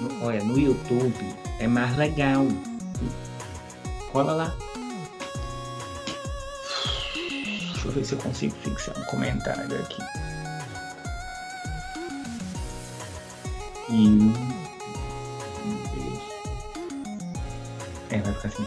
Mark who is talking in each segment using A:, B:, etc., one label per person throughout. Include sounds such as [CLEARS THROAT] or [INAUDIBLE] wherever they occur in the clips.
A: No, olha, no YouTube é mais legal. Cola lá. Deixa eu ver se eu consigo fixar um comentário aqui. E. É, vai ficar assim.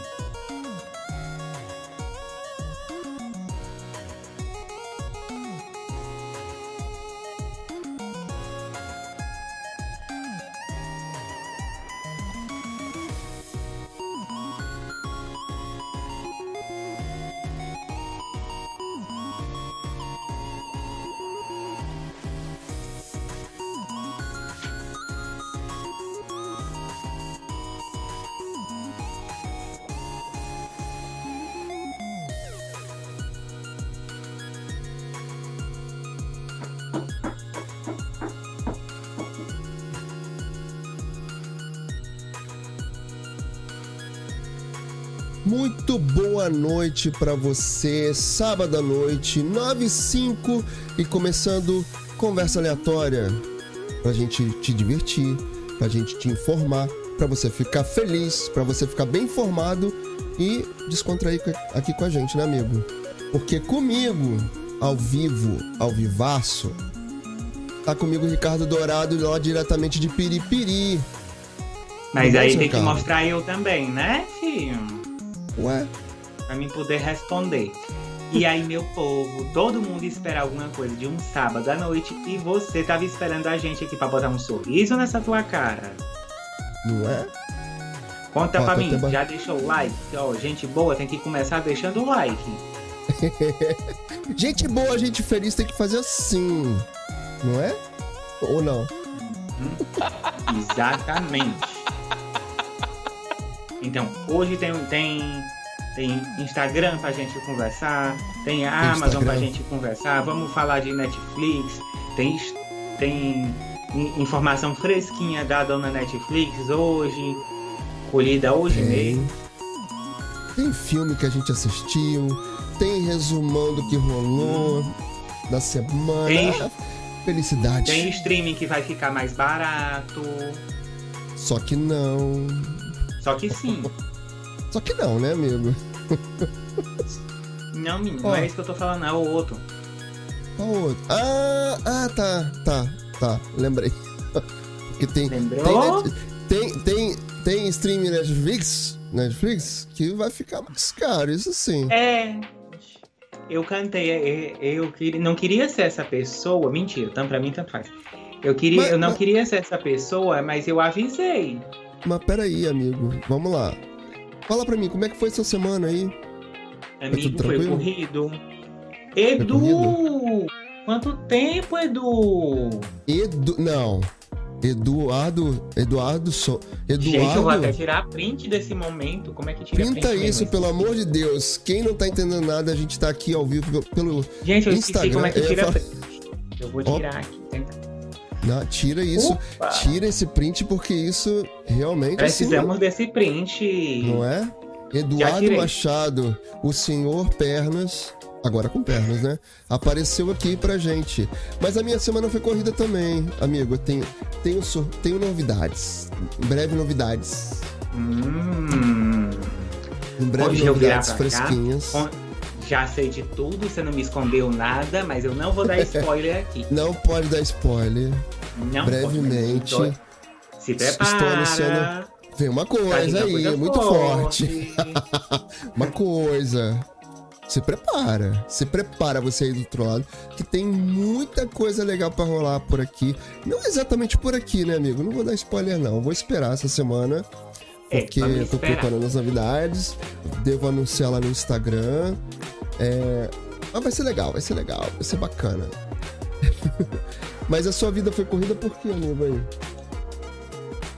B: Boa noite para você. Sábado à noite, 9 e 5 e começando conversa aleatória pra gente te divertir, pra gente te informar, pra você ficar feliz, pra você ficar bem informado e descontrair aqui com a gente, né, amigo? Porque comigo, ao vivo, ao vivaço, tá comigo o Ricardo Dourado lá diretamente de Piripiri.
A: Mas aí tem que mostrar eu também, né, filho?
B: Ué?
A: Pra mim poder responder. E aí, meu povo, todo mundo espera alguma coisa de um sábado à noite e você tava esperando a gente aqui pra botar um sorriso nessa tua cara.
B: Não é?
A: Conta Ó, pra mim, já deixou o like? Ó, gente boa tem que começar deixando o like. [LAUGHS]
B: gente boa, gente feliz tem que fazer assim, não é? Ou não?
A: Exatamente. Então, hoje tem, tem, tem Instagram pra gente conversar, tem a Amazon Instagram. pra gente conversar, vamos falar de Netflix, tem, tem informação fresquinha da dona Netflix hoje, colhida hoje tem. mesmo.
B: Tem filme que a gente assistiu, tem resumão do que rolou na semana. Tem, Felicidade.
A: Tem streaming que vai ficar mais barato.
B: Só que não.
A: Só que sim. [LAUGHS]
B: Só que não, né, amigo? [LAUGHS]
A: Não, menino, não é isso que eu tô falando, é o outro.
B: Qual outro? Ah, ah, tá, tá, tá, lembrei. [LAUGHS] Porque tem.
A: Lembrou?
B: Tem, tem, tem, tem streaming Netflix, Netflix que vai ficar mais caro, isso sim.
A: É. Eu cantei, eu, eu, não queria ser essa pessoa, mentira, então pra mim tanto faz. Eu, queria, mas, eu não mas... queria ser essa pessoa, mas eu avisei.
B: Mas peraí, amigo, vamos lá. Fala pra mim, como é que foi essa semana aí?
A: Amigo, foi, foi corrido. Edu! Foi corrido? Quanto tempo, Edu?
B: Edu. Não. Eduardo. Eduardo. So, Eduardo. Gente,
A: eu vou até tirar print desse momento. Como é que tira
B: Printa print isso, pelo amor de Deus. Quem não tá entendendo nada, a gente tá aqui ao vivo pelo.
A: Gente, eu
B: Instagram.
A: esqueci como é que tira eu print. Eu vou tirar aqui, tenta.
B: Não, tira isso, Opa. tira esse print porque isso realmente.
A: Precisamos
B: assim,
A: desse print.
B: Não é? Eduardo Machado, o senhor Pernas, agora com pernas, né? Apareceu aqui pra gente. Mas a minha semana foi corrida também, amigo. Eu tenho, tenho, tenho novidades. Em breve novidades.
A: Hum.
B: Em breve Hoje novidades fresquinhas.
A: Cá, já sei de tudo, você não me escondeu nada, mas eu não vou dar [LAUGHS] spoiler aqui.
B: não pode dar spoiler.
A: Não
B: Brevemente.
A: Se prepara.
B: Estou anunciando. Vem uma coisa aí, coisa muito forte. forte. [LAUGHS] uma coisa. Se prepara, se prepara você aí do lado, que tem muita coisa legal para rolar por aqui. Não exatamente por aqui, né, amigo? Não vou dar spoiler, não. Vou esperar essa semana, é, porque é, eu tô preparando as novidades. Devo anunciar lá no Instagram. É... Mas vai ser legal, vai ser legal, vai ser bacana. [LAUGHS] Mas a sua vida foi corrida por quê, amigo aí?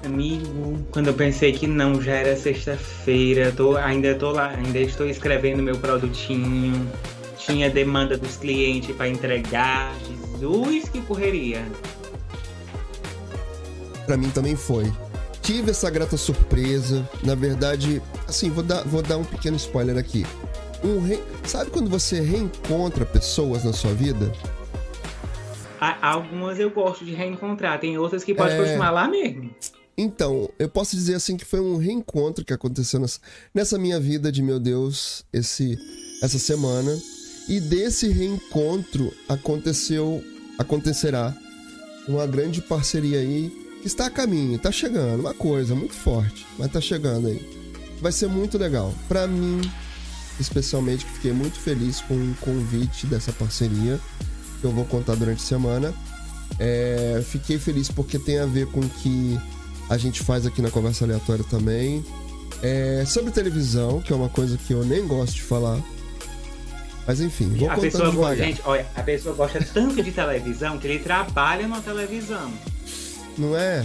A: Amigo, quando eu pensei que não, já era sexta-feira, tô, ainda tô lá, ainda estou escrevendo meu produtinho, tinha demanda dos clientes para entregar, Jesus, que correria.
B: Para mim também foi. Tive essa grata surpresa, na verdade, assim, vou dar, vou dar um pequeno spoiler aqui. Um re... Sabe quando você reencontra pessoas na sua vida?
A: Algumas eu gosto de reencontrar, tem outras que pode é... continuar lá mesmo.
B: Então, eu posso dizer assim que foi um reencontro que aconteceu nessa, nessa minha vida de meu Deus, esse, essa semana. E desse reencontro aconteceu, acontecerá uma grande parceria aí que está a caminho, está chegando, uma coisa muito forte, mas está chegando aí. Vai ser muito legal. Para mim, especialmente, que fiquei muito feliz com o convite dessa parceria, que eu vou contar durante a semana. É, fiquei feliz porque tem a ver com que a gente faz aqui na Conversa Aleatória também. É, sobre televisão, que é uma coisa que eu nem gosto de falar. Mas enfim, vou a pessoa, devagar. Gente,
A: olha, a pessoa gosta tanto de televisão que ele trabalha na televisão.
B: Não é?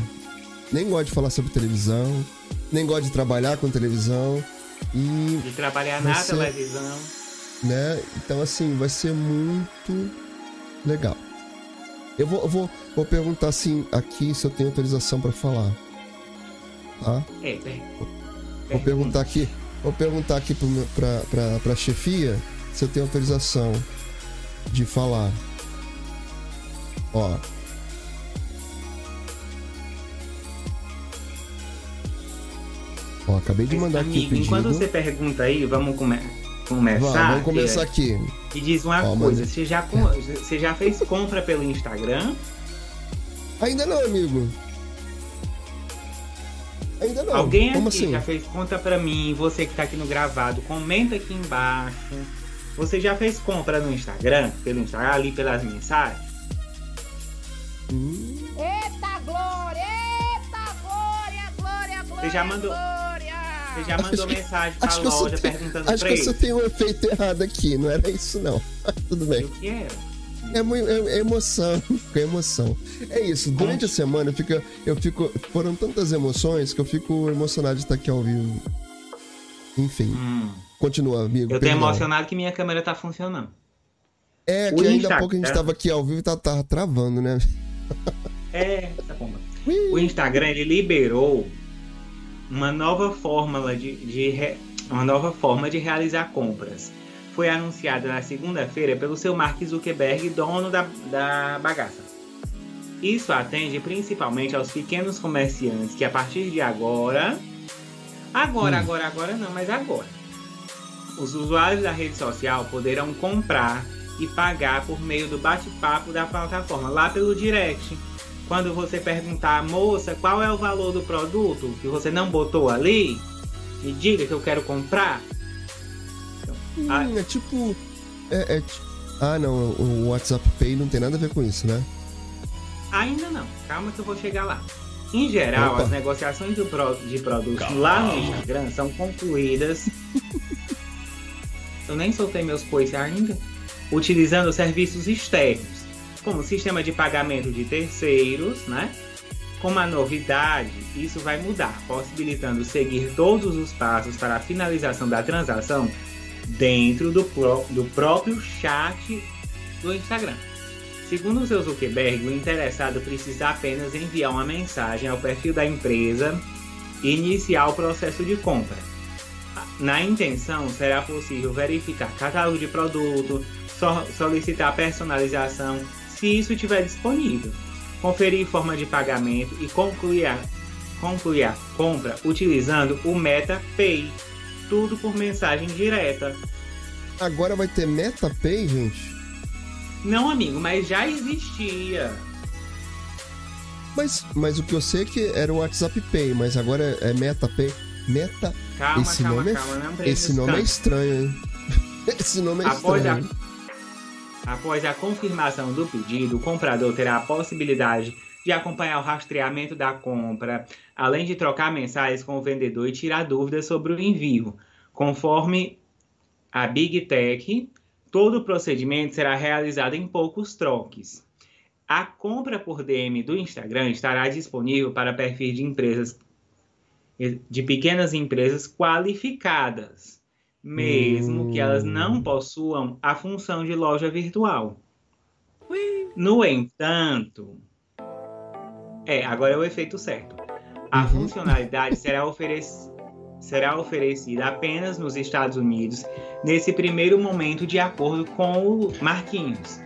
B: Nem gosta de falar sobre televisão, nem gosta de trabalhar com televisão. E
A: de trabalhar na ser, televisão.
B: Né? Então, assim, vai ser muito legal. Eu vou, eu vou, vou perguntar assim aqui se eu tenho autorização para falar. Tá?
A: É, bem.
B: Vou perguntar aqui, vou perguntar aqui pra, pra, pra chefia se eu tenho autorização de falar. Ó. Ó, acabei de mandar aqui o pedido.
A: Enquanto você pergunta aí, vamos come começar.
B: vamos começar aqui.
A: E diz uma Ó, coisa, mas... você, já, você já fez compra pelo Instagram?
B: Ainda não, amigo. Ainda não.
A: Alguém
B: Como
A: aqui
B: assim?
A: já fez conta para mim, você que tá aqui no gravado, comenta aqui embaixo. Você já fez compra no Instagram, pelo Instagram, ali pelas mensagens?
C: Hum. Eita glória! Eita glória, glória, glória! Você já mandou.
A: Você já mandou acho mensagem pra loja tenho, perguntando
B: acho
A: pra
B: Acho que você tem um efeito errado aqui, não era isso não. [LAUGHS] Tudo bem.
A: O que era?
B: É, é, é emoção, [LAUGHS] é emoção. É isso, durante a semana eu fico, eu fico. Foram tantas emoções que eu fico emocionado de estar aqui ao vivo. Enfim. Hum. Continua, amigo.
A: Eu tô emocionado que minha câmera tá funcionando.
B: É, que ainda há pouco a gente tava aqui ao vivo e tá, tá travando, né?
A: É, tá bom. [LAUGHS] O Instagram ele liberou uma nova fórmula de, de uma nova forma de realizar compras foi anunciada na segunda-feira pelo seu Mark Zuckerberg, dono da, da bagaça. Isso atende principalmente aos pequenos comerciantes que a partir de agora, agora, hum. agora, agora não, mas agora, os usuários da rede social poderão comprar e pagar por meio do bate-papo da plataforma lá pelo direct. Quando você perguntar, moça, qual é o valor do produto que você não botou ali, e diga que eu quero comprar,
B: Hum, ah. É tipo. É, é, ah, não. O WhatsApp Pay não tem nada a ver com isso, né?
A: Ainda não. Calma que eu vou chegar lá. Em geral, Opa. as negociações de, pro, de produtos Calma. lá no Instagram são concluídas. [LAUGHS] eu nem soltei meus coices ainda. Utilizando serviços externos, como sistema de pagamento de terceiros, né? Com uma novidade, isso vai mudar, possibilitando seguir todos os passos para a finalização da transação dentro do, pro, do próprio chat do Instagram. Segundo o seu Zuckerberg, o interessado precisa apenas enviar uma mensagem ao perfil da empresa e iniciar o processo de compra. Na intenção, será possível verificar catálogo de produto, solicitar personalização, se isso estiver disponível, conferir forma de pagamento e concluir a, concluir a compra utilizando o Meta Pay, tudo por mensagem direta.
B: Agora vai ter MetaPay, gente?
A: Não, amigo, mas já existia.
B: Mas, mas o que eu sei é que era o WhatsApp Pay, mas agora é MetaPay. Meta.
A: Calma, esse calma, nome é calma,
B: é, Esse nome é estranho, hein? [LAUGHS] esse nome é Após estranho.
A: A... Após a confirmação do pedido, o comprador terá a possibilidade de acompanhar o rastreamento da compra, além de trocar mensagens com o vendedor e tirar dúvidas sobre o envio. Conforme a Big Tech, todo o procedimento será realizado em poucos troques. A compra por DM do Instagram estará disponível para perfis de empresas de pequenas empresas qualificadas, mesmo que elas não hum. possuam a função de loja virtual. No entanto, é, agora é o efeito certo. A uhum. funcionalidade será, oferec será oferecida apenas nos Estados Unidos nesse primeiro momento, de acordo com o Marquinhos.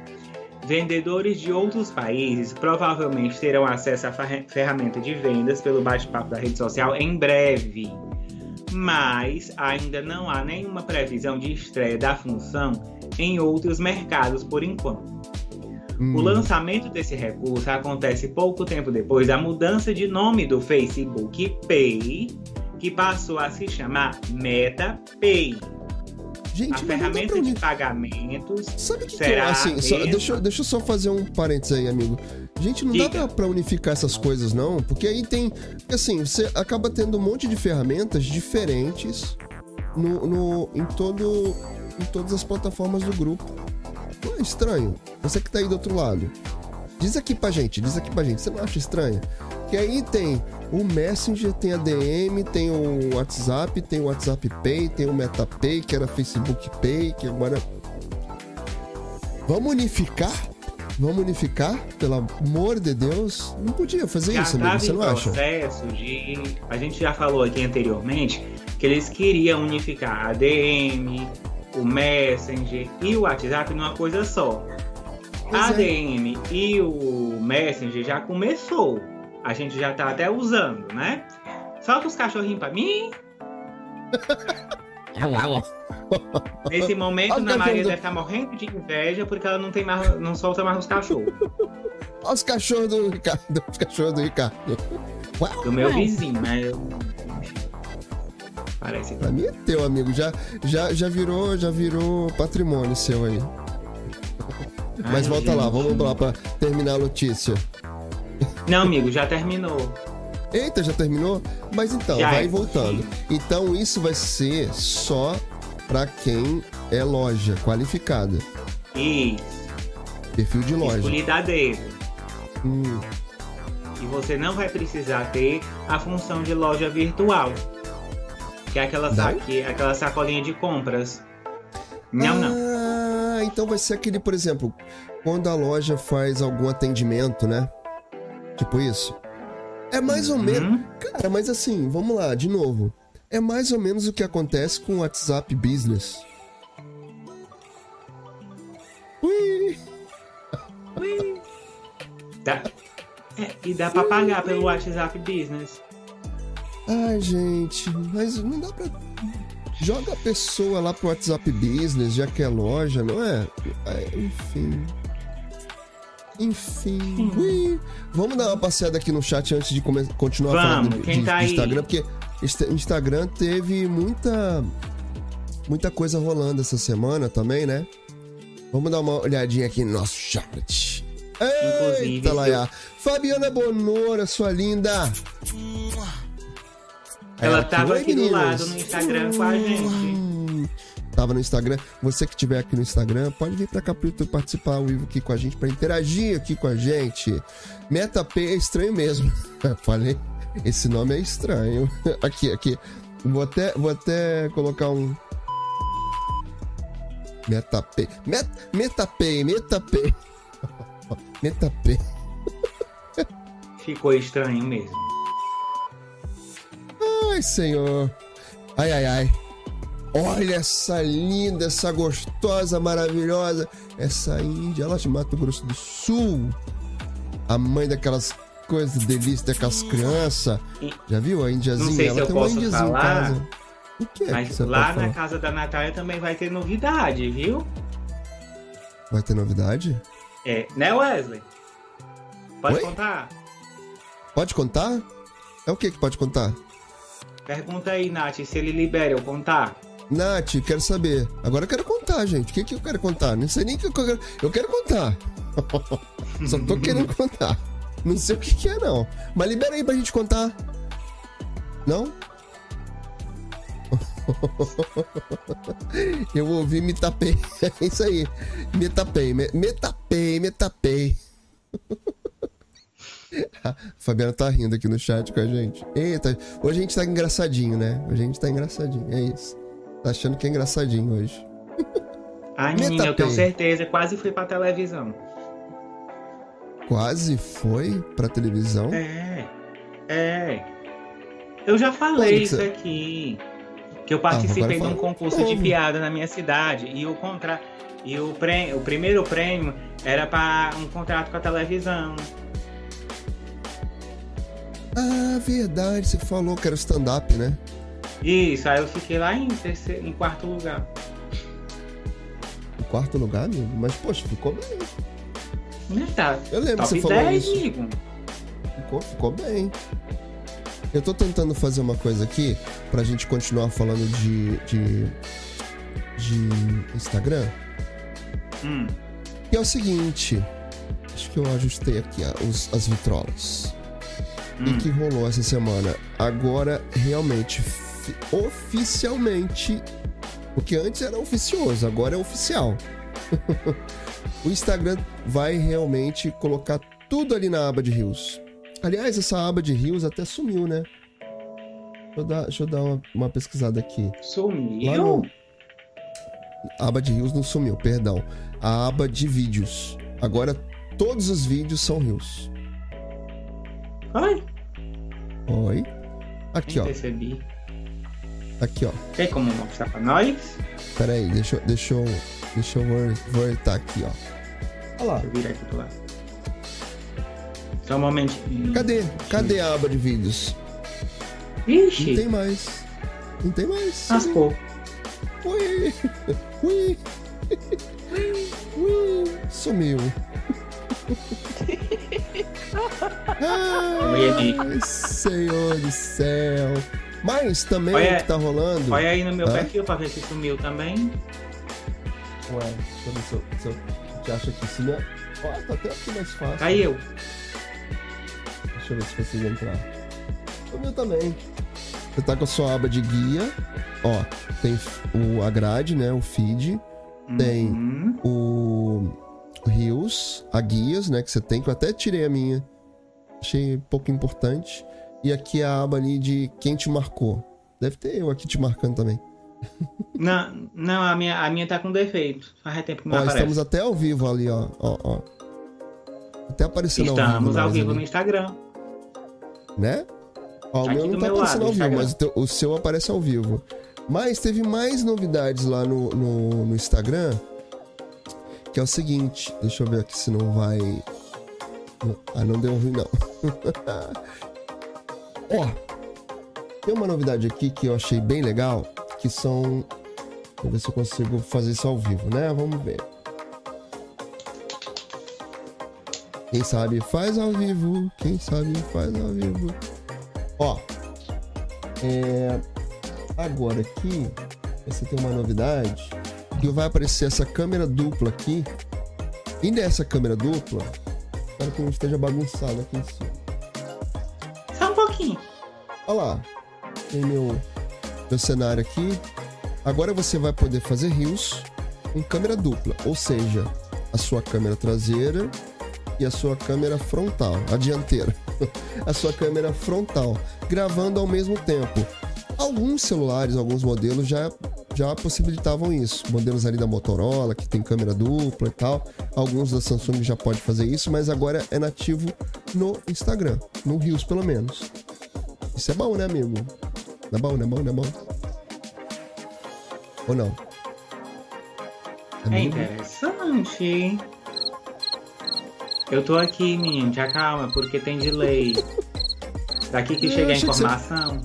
A: vendedores de outros países provavelmente terão acesso à ferramenta de vendas pelo bate-papo da rede social em breve. Mas ainda não há nenhuma previsão de estreia da função em outros mercados por enquanto. Hum. O lançamento desse recurso acontece pouco tempo depois da mudança de nome do Facebook Pay, que passou a se chamar Meta Pay. Gente, a ferramenta de pagamentos.
B: Sabe o que, será que assim, só, deixa, deixa eu só fazer um parênteses aí, amigo. Gente, não Diga. dá pra, unificar essas coisas, não, porque aí tem. Assim, você acaba tendo um monte de ferramentas diferentes no, no, em, todo, em todas as plataformas do grupo. Não é estranho? Você que tá aí do outro lado. Diz aqui pra gente, diz aqui pra gente. Você não acha estranho? Que aí tem o Messenger, tem a DM, tem o WhatsApp, tem o WhatsApp Pay, tem o MetaPay, que era Facebook Pay, que agora. Vamos unificar? Vamos unificar? Pelo amor de Deus. Não podia fazer já isso, amigo, você não acha?
A: de. A gente já falou aqui anteriormente que eles queriam unificar a DM, o Messenger e o WhatsApp numa coisa só. Pois a é. DM e o Messenger já começou. A gente já tá até usando, né? Solta os cachorrinhos pra mim. Nesse momento, Ana Maria deve estar tá morrendo de inveja porque ela não tem mais, não solta mais os cachorros. [LAUGHS]
B: Olha os cachorros do Ricardo. Os cachorros do Ricardo.
A: Uau, do meu vizinho, né? Parece que...
B: Pra mim é teu, amigo. Já, já, já, virou, já virou patrimônio seu aí. Ai, Mas volta gente. lá, vamos lá pra terminar a notícia.
A: Não, amigo, já terminou.
B: Eita, já terminou? Mas então, já vai é. voltando. Então isso vai ser só para quem é loja qualificada.
A: Isso.
B: Perfil de loja.
A: Escolhida dedo. Hum. E você não vai precisar ter a função de loja virtual. Que é aquela, saque, aquela sacolinha de compras. Não, ah,
B: não. então vai ser aquele, por exemplo, quando a loja faz algum atendimento, né? Tipo isso. É mais ou uhum. menos. Cara, mas assim, vamos lá, de novo. É mais ou menos o que acontece com o WhatsApp Business.
A: Ui! Ui! Dá. É, e dá pra pagar pelo WhatsApp Business.
B: Ai, gente, mas não dá pra. Joga a pessoa lá pro WhatsApp Business, já que é loja, não é? Enfim. Enfim. Ui. Vamos dar uma passeada aqui no chat antes de continuar
A: Vamos,
B: falando
A: de, de, tá
B: de Instagram, porque Instagram teve muita muita coisa rolando essa semana também, né? Vamos dar uma olhadinha aqui no nosso chat. Eita, Laia. Fabiana Bonora, sua linda.
A: Ela é, tava aqui do lado no Instagram com a gente.
B: Tava no Instagram. Você que estiver aqui no Instagram, pode vir pra cá pro YouTube participar ao vivo aqui com a gente, para interagir aqui com a gente. MetaP é estranho mesmo. [LAUGHS] Falei, esse nome é estranho. [LAUGHS] Aqui, aqui. Vou até, vou até colocar um. MetaP. Met, MetaP, MetaP. [LAUGHS] MetaP.
A: Ficou estranho mesmo.
B: Ai, senhor. Ai, ai, ai. Olha essa linda, essa gostosa, maravilhosa. Essa índia lá de Mato Grosso do Sul. A mãe daquelas coisas delícias daquelas crianças. Já viu a índiazinha? Ela
A: tem eu posso um falar, em casa. O que é mas que lá na casa da Natália também vai ter novidade, viu?
B: Vai ter novidade?
A: É, né, Wesley? Pode Oi? contar?
B: Pode contar? É o que que pode contar?
A: Pergunta aí, Nath, se ele libera eu contar.
B: Nath, quero saber. Agora eu quero contar, gente. O que, que eu quero contar? Não sei nem o que eu quero. Eu quero contar. [LAUGHS] Só tô querendo contar. Não sei o que, que é, não. Mas libera aí pra gente contar. Não? [LAUGHS] eu ouvi me tapei. É [LAUGHS] isso aí. Me tapei, me, me tapei, me tapei. A Fabiana tá rindo aqui no chat com a gente. Eita, hoje a gente tá engraçadinho, né? Hoje a gente tá engraçadinho, é isso. Tá achando que é engraçadinho hoje. [LAUGHS]
A: Ai, menina, eu tenho certeza. Quase fui pra televisão.
B: Quase foi pra televisão?
A: É. É. Eu já falei isso aqui. que eu participei ah, de um concurso de piada na minha cidade e o contra e o, prêmio, o primeiro prêmio era para um contrato com a televisão.
B: Ah, verdade, você falou que era stand-up, né?
A: Isso, aí eu fiquei lá em, terceiro, em quarto lugar.
B: Em quarto lugar, amigo? Mas, poxa, ficou bem.
A: Né, tá.
B: Eu lembro
A: Top
B: que você falou
A: 10,
B: isso.
A: Amigo.
B: Ficou, ficou bem. Eu tô tentando fazer uma coisa aqui pra gente continuar falando de, de, de Instagram.
A: Hum.
B: E é o seguinte. Acho que eu ajustei aqui os, as vitrolas. Hum. E que rolou essa semana. Agora, realmente, oficialmente. Porque antes era oficioso, agora é oficial. [LAUGHS] o Instagram vai realmente colocar tudo ali na aba de rios. Aliás, essa aba de rios até sumiu, né? Deixa eu dar, deixa eu dar uma, uma pesquisada aqui.
A: Sumiu?
B: No... A aba de rios não sumiu, perdão. A aba de vídeos. Agora todos os vídeos são rios.
A: Oi?
B: Oi? Aqui,
A: Nem
B: ó.
A: percebi.
B: Aqui, ó.
A: Tem como mostrar pra nós?
B: Pera aí, deixa, eu- deixa eu. Deixa eu vol- voltar aqui, ó. Olha lá.
A: Deixa eu virar aqui pro lado. Só um momentinho.
B: Cadê? Cadê a aba de vídeos? Não
A: Ixi,
B: tem mais. Não tem mais.
A: raspou.
B: Ui. Ui. Ui. Sumiu. Ai, Senhor do céu. Mas também
A: Olha-
B: o que tá rolando.
A: Olha aí no meu
B: Hã?
A: perfil pra ver se sumiu também.
B: Ué, deixa eu ver se eu, se eu te acho aqui. Se não... Ó, tá até aqui mais fácil.
A: Caiu.
B: Deixa eu ver se consigo entrar. O meu também. Você tá com a sua aba de guia. Ó, tem o, a grade, né? O feed. Tem.
A: Uhum.
B: O, o Rios, a guias, né? Que você tem, que eu até tirei a minha. Achei pouco importante. E aqui a aba ali de quem te marcou. Deve ter eu aqui te marcando também. [LAUGHS]
A: Não, não a, minha, a minha tá com defeito. Faz tempo que não
B: Ó,
A: aparece.
B: estamos até ao vivo ali, ó. ó, ó. Até aparecendo ao vivo.
A: Estamos ao vivo no Instagram.
B: né? Ó, o meu não tá aparecendo
A: lado,
B: ao vivo, mas o, teu- o seu aparece ao vivo. Mas teve mais novidades lá no, no, no Instagram, que é o seguinte, deixa eu ver aqui se não vai... Ah, não deu ruim não. [LAUGHS] Ó, tem uma novidade aqui que eu achei bem legal, que são... Vou ver se eu consigo fazer isso ao vivo, né? Vamos ver. Quem sabe faz ao vivo, quem sabe faz ao vivo. Ó, é, agora aqui você tem uma novidade que vai aparecer essa câmera dupla aqui. E nessa câmera dupla, espero que não esteja bagunçado aqui em cima. Olha lá, tem meu, meu cenário aqui. Agora você vai poder fazer rios em câmera dupla, ou seja, a sua câmera traseira e a sua câmera frontal, a dianteira. [LAUGHS] a sua câmera frontal, gravando ao mesmo tempo. Alguns celulares, alguns modelos já já possibilitavam isso. Modelos ali da Motorola, que tem câmera dupla e tal. Alguns da Samsung já pode fazer isso, mas agora é nativo no Instagram, no Rios pelo menos. Isso é bom, né, amigo? Não é bom, não é bom, não é bom? Ou não?
A: É
B: Amigo?
A: interessante. Eu tô aqui, menino, te acalma, porque tem delay. Daqui que chega a
B: achei que você-
A: informação.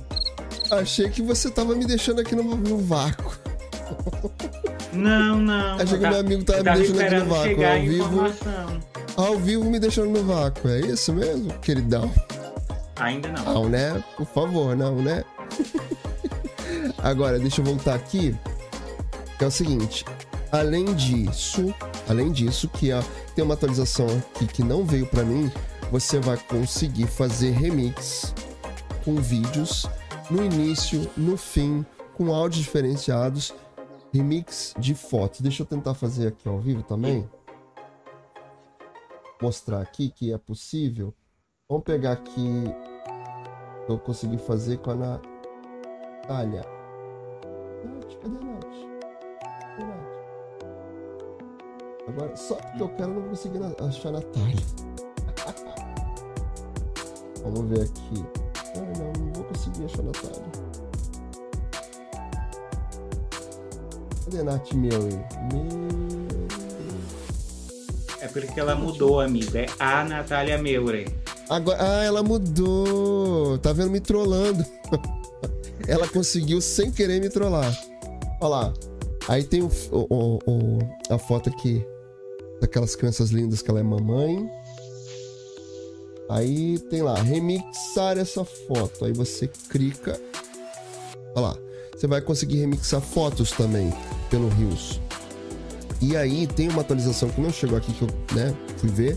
B: Achei que você tava me deixando aqui no, no vácuo.
A: Não, não.
B: Achei que
A: ta-
B: meu amigo tava
A: eu
B: me
A: tava
B: deixando aqui no vácuo, ao vivo.
A: informação.
B: Ao vivo me deixando no vácuo, é isso mesmo, queridão?
A: Ainda não.
B: Não, né? Por favor, não, né? [LAUGHS] Agora, deixa eu voltar aqui. Que é o seguinte. Além disso, além disso, que a- tem uma atualização aqui que não veio pra mim, você vai conseguir fazer remix com vídeos no início, no fim, com áudios diferenciados, remix de fotos. Deixa eu tentar fazer aqui ao vivo também. Mostrar aqui que é possível. Vamos pegar aqui eu consegui fazer com a Natália. Nath, cadê a Nath? Nath? Agora, só porque eu quero, eu não vou conseguir achar a Natália. [LAUGHS] Vamos ver aqui. Ah, não, não vou conseguir achar a Natália. Cadê a Nath Miller?
A: É porque ela mudou, amigo. É a Natália Meurer.
B: Agora, ah, ela mudou. Tá vendo me trollando. [LAUGHS] ela conseguiu sem querer me trollar. Olha lá. Aí tem o, o, o, a foto aqui daquelas crianças lindas que ela é mamãe. Aí tem lá, remixar essa foto. Aí você clica. Olha lá. Você vai conseguir remixar fotos também pelo Rios. E aí tem uma atualização que não chegou aqui que eu né, fui ver.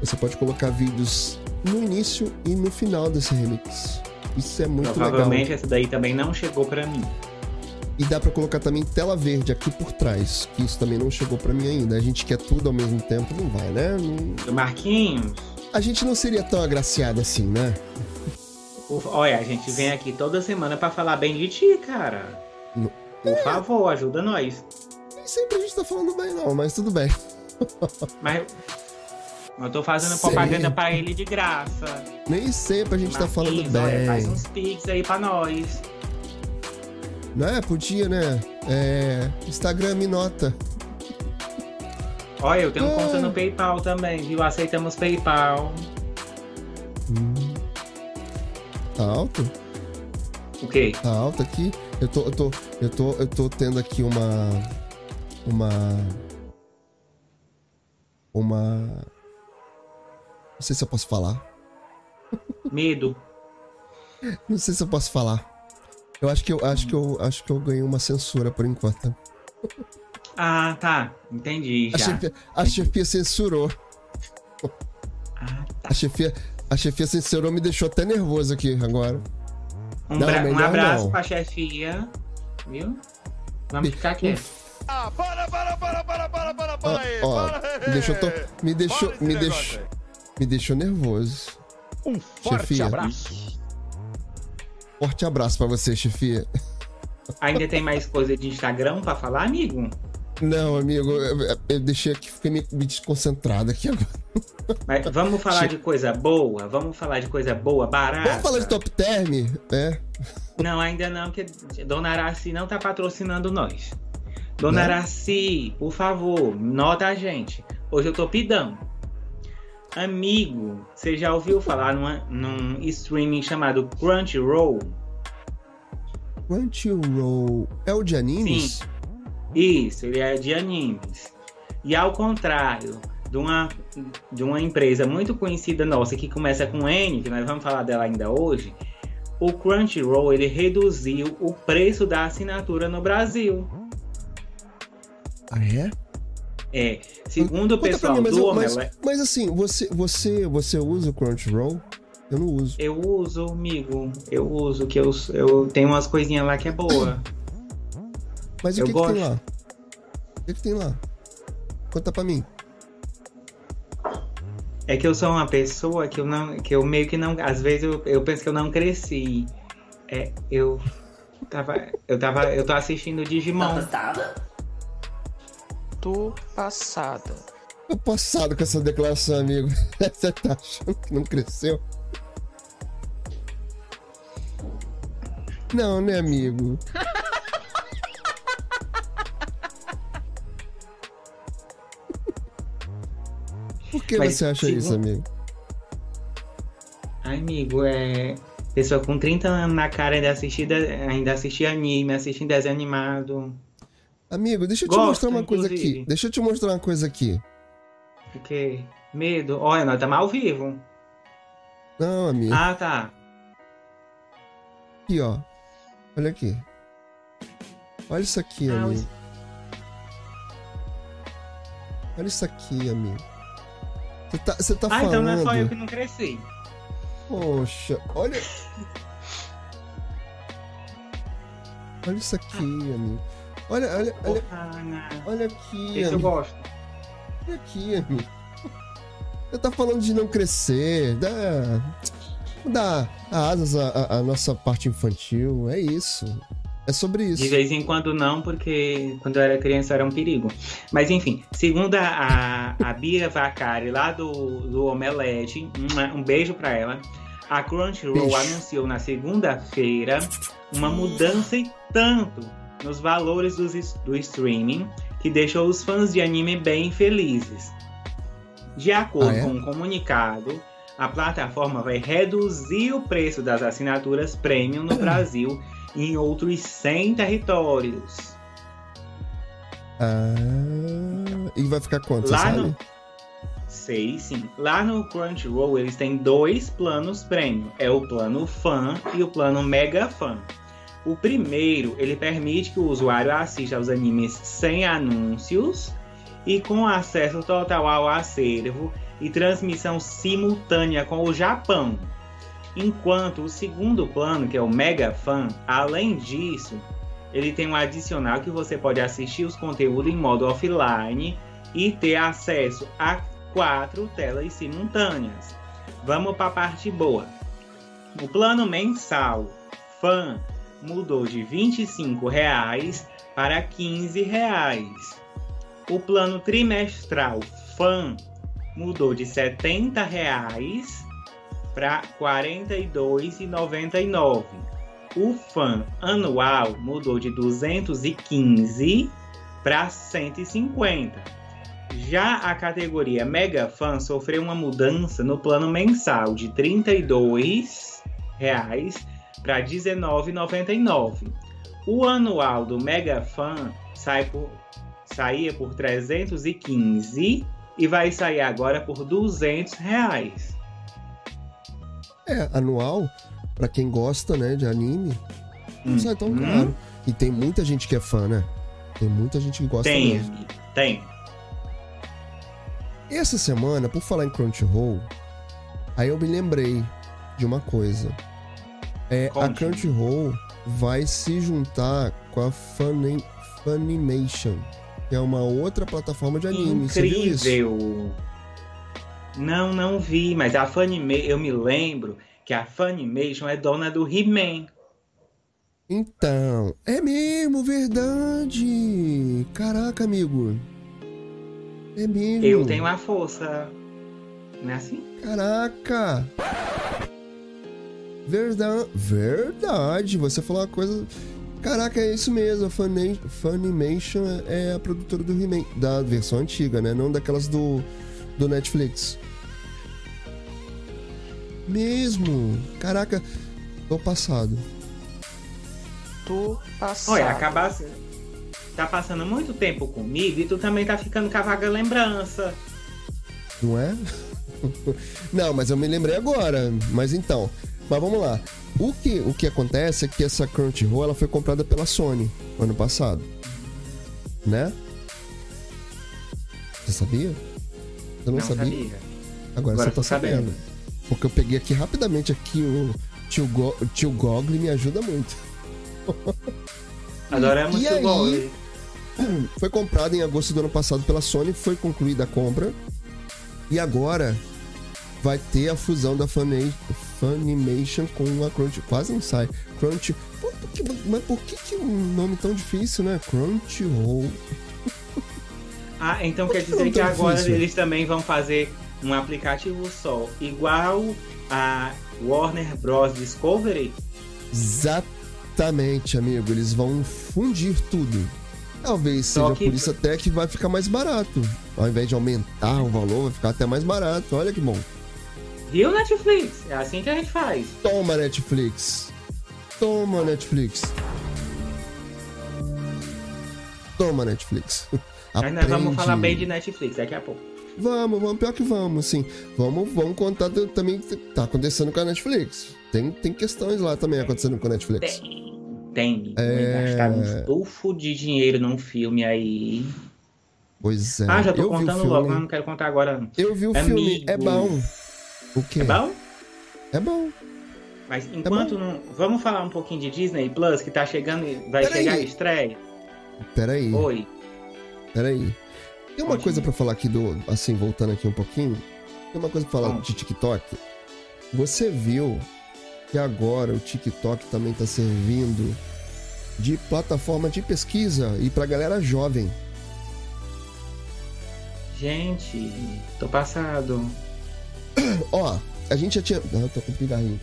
B: Você pode colocar vídeos no início e no final desse remix. Isso é muito
A: Provavelmente
B: legal.
A: essa daí também não chegou para mim.
B: E dá para colocar também tela verde aqui por trás, que isso também não chegou para mim ainda. A gente quer tudo ao mesmo tempo, não vai, né? Não...
A: Marquinhos.
B: A gente não seria tão agraciado assim, né?
A: Olha, a gente vem aqui toda semana para falar bem de ti, cara. Por é. favor, ajuda nós.
B: Nem sempre a gente tá falando bem, não, mas tudo bem.
A: mas eu tô fazendo propaganda para ele de graça.
B: Nem sempre a gente Marquinhos, tá falando bem. Olha,
A: faz uns pix aí pra nós.
B: Né? Podia, né? É... Instagram me nota.
A: Olha, eu tenho ah. conta no PayPal também, viu? Aceitamos PayPal.
B: Hum. Tá alto?
A: O quê?
B: Tá alto aqui? Eu tô, eu tô, eu tô, eu tô tendo aqui uma. Uma. Uma. Não sei se eu posso falar.
A: Medo.
B: Não sei se eu posso falar. Eu acho que eu acho que eu acho que eu ganhei uma censura por enquanto.
A: Ah, tá. Entendi. Já.
B: A chefia, a chefia censurou. Ah, tá. A chefia, a chefia censurou me deixou até nervoso aqui agora.
A: Um, não, um abraço não. pra chefia. Viu? Vamos ficar quietos.
D: Ah, para, para, para, para, para, para, para aí.
B: Ó, me deixou, me deixou, me deixou, me deixou nervoso.
D: Um forte chefia. abraço.
B: Forte abraço para você, chefia.
A: Ainda tem mais coisa de Instagram para falar, amigo?
B: Não, amigo, eu, eu deixei aqui, fiquei meio desconcentrado aqui agora.
A: Mas vamos falar che... de coisa boa? Vamos falar de coisa boa, barata?
B: Vamos falar de top term, né?
A: Não, ainda não, que Dona Araci não tá patrocinando nós. Dona não? Araci, por favor, nota a gente. Hoje eu tô pidão. Amigo, você já ouviu falar numa, num streaming chamado Crunchyroll?
B: Crunchyroll é o de animes?
A: Sim. Isso, ele é de animes. E ao contrário de uma, de uma empresa muito conhecida nossa que começa com N, que nós vamos falar dela ainda hoje, o Crunchyroll ele reduziu o preço da assinatura no Brasil.
B: Ah, é?
A: É, segundo o pessoal mim, mas, do
B: mas, mas, mas assim, você, você, você usa o Crunchyroll? Eu não uso.
A: Eu uso, amigo. Eu uso, que eu, eu tenho umas coisinhas lá que é boa. [CLEARS THROAT]
B: Mas o que, que, tem lá? O que, que tem lá? Conta pra mim.
A: É que eu sou uma pessoa que eu não. que eu meio que não. Às vezes eu, eu penso que eu não cresci. É, eu tava. Eu tava. Eu tô assistindo Digimon.
E: Tá tô passada.
B: Tô passado com essa declaração, amigo. [LAUGHS] Você tá achando que não cresceu? Não, né, amigo? [LAUGHS] Por que Mas, você acha isso, amigo?
A: Ai, amigo, é. Pessoa com 30 anos na cara ainda assistir, ainda assistir anime, assistir desenho animado.
B: Amigo, deixa eu te Gosto, mostrar uma inclusive. coisa aqui. Deixa eu te mostrar uma coisa aqui.
A: Quê? Medo? Olha, nós estamos ao vivo.
B: Não, amigo.
A: Ah, tá.
B: Aqui, ó. Olha aqui. Olha isso aqui, ah, amigo. Olha isso aqui, amigo. Você tá, você tá ah, falando...
A: então não é só eu que não cresci.
B: Poxa, olha... [LAUGHS] Olha isso aqui, amigo. Olha, olha, olha. olha aqui.
A: Esse amigo. eu gosto.
B: Olha aqui, amigo. Você tá falando de não crescer, dá. Dá asas à, à nossa parte infantil. É isso. É sobre isso.
A: De vez em quando não, porque quando eu era criança era um perigo. Mas enfim, segundo a, a Bia Vacari, lá do, do Omelete, um, um beijo para ela. A Crunchyroll beijo. anunciou na segunda-feira uma mudança e tanto nos valores do, do streaming que deixou os fãs de anime bem felizes. De acordo ah, é? com um comunicado, a plataforma vai reduzir o preço das assinaturas premium no Brasil e em outros 100 territórios.
B: Ah, e vai ficar quanto,
A: Lá no... Sei, sim. Lá no Crunchyroll eles têm dois planos premium. É o plano Fan e o plano Mega Fan. O primeiro, ele permite que o usuário assista aos animes sem anúncios e com acesso total ao acervo e transmissão simultânea com o Japão. Enquanto o segundo plano, que é o Mega Fan, além disso, ele tem um adicional que você pode assistir os conteúdos em modo offline e ter acesso a quatro telas simultâneas. Vamos para a parte boa. O plano mensal Fan mudou de 25 reais para 15 reais. O plano trimestral Fan mudou de 70 reais para R$ 42,99. O Fan anual mudou de 215 para 150. Já a categoria Mega Fan sofreu uma mudança no plano mensal de 32 reais para R$ 19,99. O anual do Mega Fan sai por, saía por 315 e vai sair agora por 200 reais.
B: É, anual, para quem gosta, né, de anime, não hum. sai tão hum. caro. E tem muita gente que é fã, né? Tem muita gente que gosta
A: tem,
B: mesmo.
A: Tem,
B: Essa semana, por falar em Crunchyroll, aí eu me lembrei de uma coisa. É, a Crunchyroll vai se juntar com a Funny, Funimation que é uma outra plataforma de anime.
A: Incrível! Não, não vi, mas a Funimation, eu me lembro que a Funimation é dona do He-Man.
B: Então, é mesmo, verdade! Caraca, amigo. É mesmo.
A: Eu tenho a força. Não é assim?
B: Caraca! Verdade, verdade. Você falou uma coisa Caraca, é isso mesmo. A Funimation é a produtora do He-Man, da versão antiga, né? Não daquelas do, do Netflix. Mesmo. Caraca, tô passado.
E: Tô passado.
A: Olha, acaba tá passando muito tempo comigo e tu também tá ficando com a vaga lembrança.
B: Não é? [LAUGHS] Não, mas eu me lembrei agora. Mas então, mas vamos lá. O que, o que acontece é que essa Crunchyroll ela foi comprada pela Sony ano passado. Né? Você sabia?
A: Você não, não sabia? sabia?
B: Agora, Agora você tá sabendo. sabendo. Porque eu peguei aqui rapidamente aqui o tio, Go, o tio Gogli me ajuda muito. [LAUGHS]
A: Adoramos
B: e tio aí, [CLEARS THROAT] Foi comprado em agosto do ano passado pela Sony, foi concluída a compra. E agora vai ter a fusão da Funimation com a Crunch. Quase não sai. Crunch. Por, por que, mas por que, que um nome tão difícil, né? Crunchyroll. [LAUGHS]
A: Ah, então quer dizer que agora difícil? eles também vão fazer um aplicativo só, igual a Warner Bros. Discovery?
B: Exatamente, amigo. Eles vão fundir tudo. Talvez seja que... por isso até que vai ficar mais barato. Ao invés de aumentar o valor, vai ficar até mais barato. Olha que bom.
A: Viu, Netflix? É assim que a gente faz.
B: Toma, Netflix. Toma, Netflix. Toma, Netflix. [LAUGHS]
A: Mas nós vamos falar bem de Netflix daqui a pouco.
B: Vamos, vamos, pior que vamos, sim. Vamos, vamos contar também que tá acontecendo com a Netflix. Tem, tem questões lá também acontecendo com a Netflix.
A: Tem, tem. É... Gastar um estufo de dinheiro num filme aí.
B: Pois é.
A: Ah, já tô eu contando logo, mas não quero contar agora.
B: Eu vi o filme, é bom. O quê?
A: É bom?
B: É bom.
A: Mas é enquanto é não. Vamos falar um pouquinho de Disney Plus, que tá chegando e vai Pera chegar aí. a estreia.
B: Peraí.
A: Oi.
B: Peraí. Tem uma coisa para falar aqui do. Assim, voltando aqui um pouquinho. Tem uma coisa pra falar de TikTok. Você viu que agora o TikTok também tá servindo de plataforma de pesquisa e pra galera jovem.
A: Gente, tô passado.
B: Ó, a gente já tinha. Ah, eu tô com pigarrinho.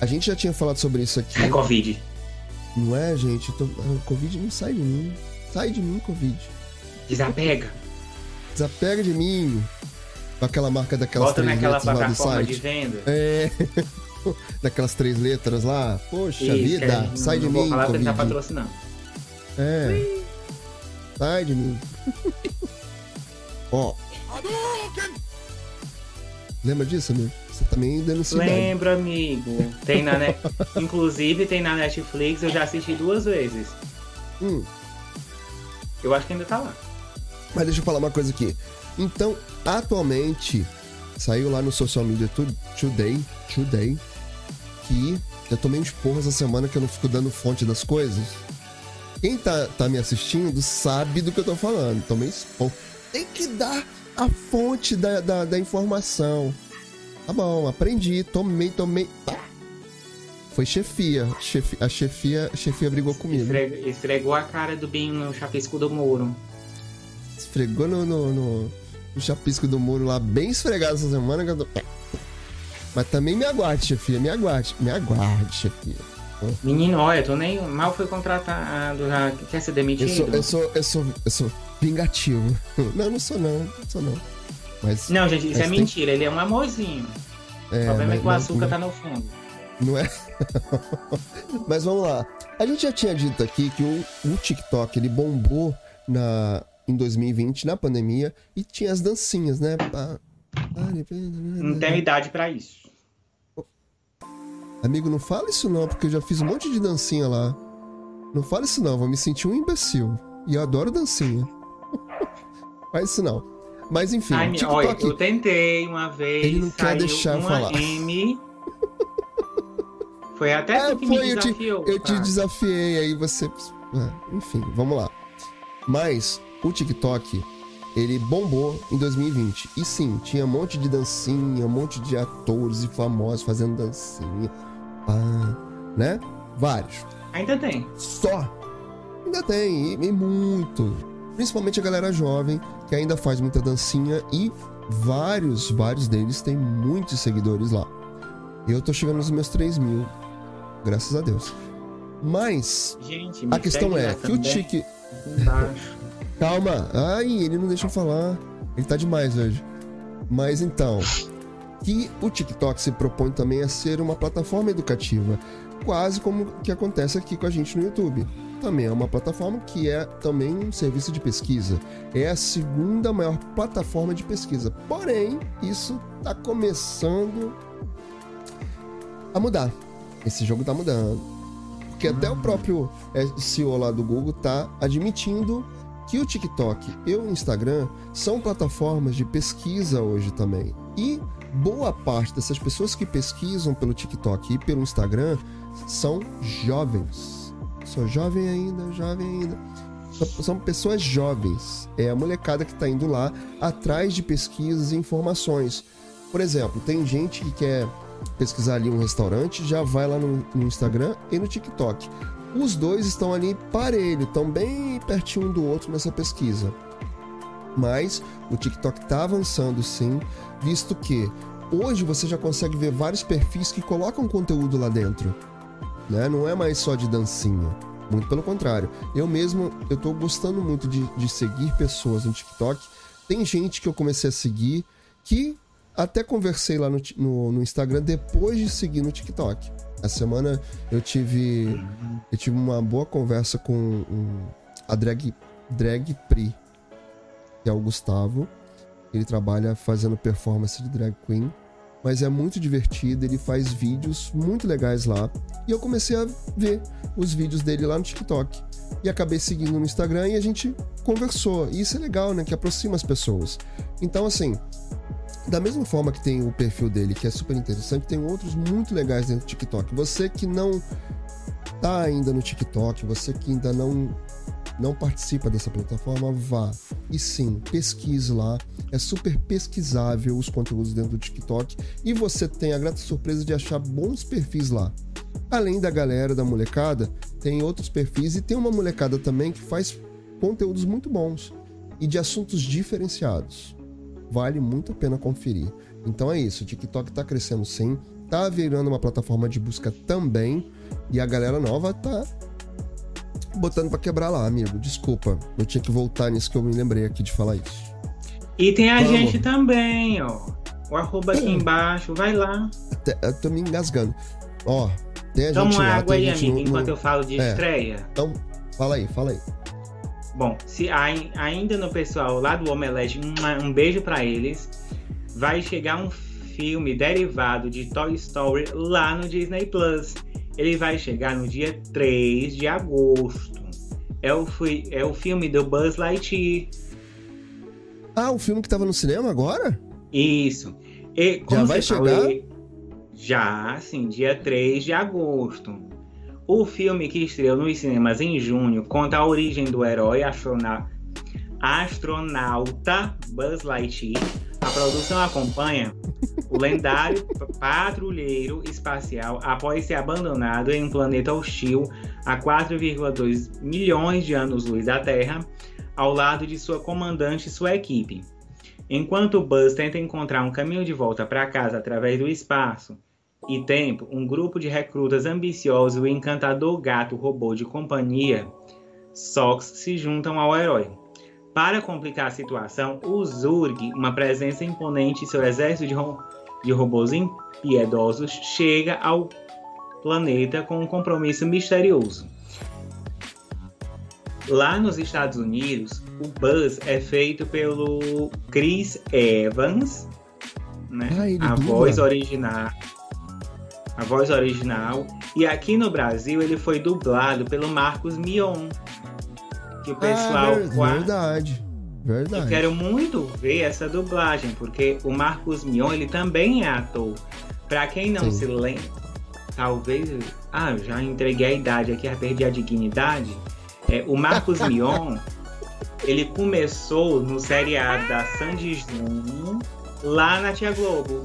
B: A gente já tinha falado sobre isso aqui.
A: É Covid.
B: Não é, gente? Tô... O Covid não sai de mim. Sai de mim, Covid.
A: Desapega.
B: Desapega de mim. Com aquela marca daquelas
A: Bota
B: três
A: naquela
B: letras lá do
A: plataforma
B: site.
A: de venda.
B: É. [LAUGHS] Daquelas três letras lá. Poxa
A: Isso,
B: vida,
A: gente
B: sai
A: não,
B: de
A: não vou
B: mim,
A: falar porque tá
B: Covid.
A: patrocinando.
B: É. Sai de mim. [LAUGHS] Ó. Lembra disso, amigo? Você também denuncia. idade.
A: Lembro, amigo. Tem na net... [LAUGHS] Inclusive tem na Netflix, eu já assisti duas vezes.
B: Hum,
A: Eu acho que ainda tá lá.
B: mas deixa eu falar uma coisa aqui. Então, atualmente, saiu lá no Social Media To- Today, Today, que eu tomei uns porros essa semana que eu não fico dando fonte das coisas. Quem tá, tá me assistindo sabe do que eu tô falando. Tomei esporro. Tem que dar a fonte da, da, da informação. Tá bom, aprendi, tomei, tomei. Pá. Foi chefia. Chefi- a chefia, a chefia brigou comigo.
A: Esfre- Esfregou a cara do Binho no chapisco do muro.
B: Esfregou no, no, no, no chapisco do muro lá, bem esfregado essa semana. Eu tô... Mas também me aguarde, chefia, me aguarde. Me aguarde, chefia.
A: Menino, olha, tu nem mal foi contratado, já quer ser
B: Eu
A: demitido.
B: sou, eu sou, eu sou, eu sou vingativo. [LAUGHS] Não, não sou não, não sou não. Mas
A: Não, gente, isso é
B: tem-
A: mentira. Ele é um amorzinho.
B: é,
A: o problema é que o açúcar tá no fundo.
B: Não é? [LAUGHS] Mas vamos lá. A gente já tinha dito aqui que o, o TikTok ele bombou na, em 2020, na pandemia, e tinha as dancinhas, né?
A: Não tem idade pra isso.
B: Amigo, não fala isso não, porque eu já fiz um monte de dancinha lá. Não fala isso não, vou me sentir um imbecil. E eu adoro dancinha. Faz isso não. Mas enfim,
A: Ai, me- olha,
B: TikTok.
A: eu tentei uma vez.
B: Ele não quer deixar
A: uma
B: falar.
A: M. [LAUGHS] Foi até
B: É,
A: que me
B: foi, eu te,
A: desafiou.
B: eu te
A: pra-
B: desafiei, aí você. Ah, enfim, vamos lá. Mas o TikTok, ele bombou em 2020. E sim, tinha um monte de dancinha, um monte de atores e famosos fazendo dancinha. Ah, né? Vários.
A: Ainda tem.
B: Só. Ainda tem, e, e muito. Principalmente a galera jovem, que ainda faz muita dancinha e vários, vários deles têm muitos seguidores lá. Eu tô chegando nos meus 3 mil, graças a Deus. Mas
A: Gente,
B: a questão é que o
A: embaixo.
B: Calma, ai, ele não deixa eu falar. Ele tá demais hoje. Mas então, que o TikTok se propõe também a ser uma plataforma educativa, quase como que acontece aqui com a gente no YouTube. Também é uma plataforma que é também um serviço de pesquisa. É a segunda maior plataforma de pesquisa. Porém, isso tá começando a mudar. Esse jogo tá mudando. Porque até o próprio é, CEO lá do Google tá admitindo que o TikTok e o Instagram são plataformas de pesquisa hoje também. E boa parte dessas pessoas que pesquisam pelo TikTok e pelo Instagram são jovens. Sou jovem ainda, jovem ainda. São- pessoas jovens. É a molecada que está indo lá atrás de pesquisas e informações. Por exemplo, tem gente que quer pesquisar ali um restaurante, já vai lá no, no Instagram e no TikTok. Os dois estão ali parelho, estão bem pertinho um do outro nessa pesquisa. Mas o TikTok está avançando sim, visto que hoje você já consegue ver vários perfis que colocam conteúdo lá dentro. Né? Não é mais só de dancinha. Muito pelo contrário. Eu mesmo, eu tô gostando muito de, de seguir pessoas no TikTok. Tem gente que eu comecei a seguir que até conversei lá no, no, no Instagram depois de seguir no TikTok. Essa semana eu tive eu tive uma boa conversa com um- a drag, drag Pri, que é o Gustavo. Ele trabalha fazendo performance de drag queen, mas é muito divertido, ele faz vídeos muito legais lá. E eu comecei a ver os vídeos dele lá no TikTok. E acabei seguindo no Instagram e a gente conversou. E isso é legal, né? Que aproxima as pessoas. Então, assim, da mesma forma que tem o perfil dele, que é super interessante, tem outros muito legais dentro do TikTok. Você que não tá ainda no TikTok, você que ainda não não participa dessa plataforma, vá. E sim, pesquise lá. É super pesquisável os conteúdos dentro do TikTok e você tem a grata surpresa de achar bons perfis lá. Além da galera da molecada, tem outros perfis e tem uma molecada também que faz conteúdos muito bons e de assuntos diferenciados. Vale muito a pena conferir. Então é isso, o TikTok tá crescendo sim, tá virando uma plataforma de busca também, e a galera nova tá botando pra quebrar lá, amigo. Desculpa. Eu tinha que voltar nisso que eu me lembrei aqui de falar isso.
A: E tem a Vamos. gente também, ó. O arroba aqui embaixo, vai lá.
B: Até, eu tô me engasgando. Ó, tem a
A: Toma
B: gente
A: lá,
B: água
A: aí, amigo, no, enquanto eu falo de é. estreia.
B: Então, fala aí, fala aí.
A: Bom, se ainda no pessoal lá do Omelete, um, um beijo para eles. Vai chegar um filme derivado de Toy Story lá no Disney Plus. Ele vai chegar no dia 3 de agosto. É o, é o filme do Buzz Lightyear.
B: Ah, o filme que tava no cinema agora?
A: Isso. E,
B: Já vai chegar? Falei,
A: já, sim, dia 3 de agosto. O filme que estreou nos cinemas em junho conta a origem do herói astronauta Buzz Lightyear. A produção acompanha o lendário patrulheiro espacial após ser abandonado em um planeta hostil a 4,2 milhões de anos-luz da Terra, ao lado de sua comandante e sua equipe. Enquanto Buzz tenta encontrar um caminho de volta para casa através do espaço e tempo, um grupo de recrutas ambiciosos e o encantador gato robô de companhia, Sox, se juntam ao herói. Para complicar a situação, o Zurg, uma presença imponente e seu exército de, ro de robôs impiedosos, chega ao planeta com um compromisso misterioso. Lá nos Estados Unidos, o Buzz é feito pelo Chris Evans, né? Ah, a voz original. A voz original. E aqui no Brasil ele foi dublado pelo Marcos Mion. Que o pessoal.
B: Ah, verdade. Verdade.
A: Eu quero muito ver essa dublagem, porque o Marcos Mion ele também é ator. Pra quem não Sim. se lembra, talvez. Ah, já entreguei a idade aqui, já perdi a dignidade. É, o Marcos [LAUGHS] Mion, ele começou no seriado da Sandy Júnior, lá na Tia Globo.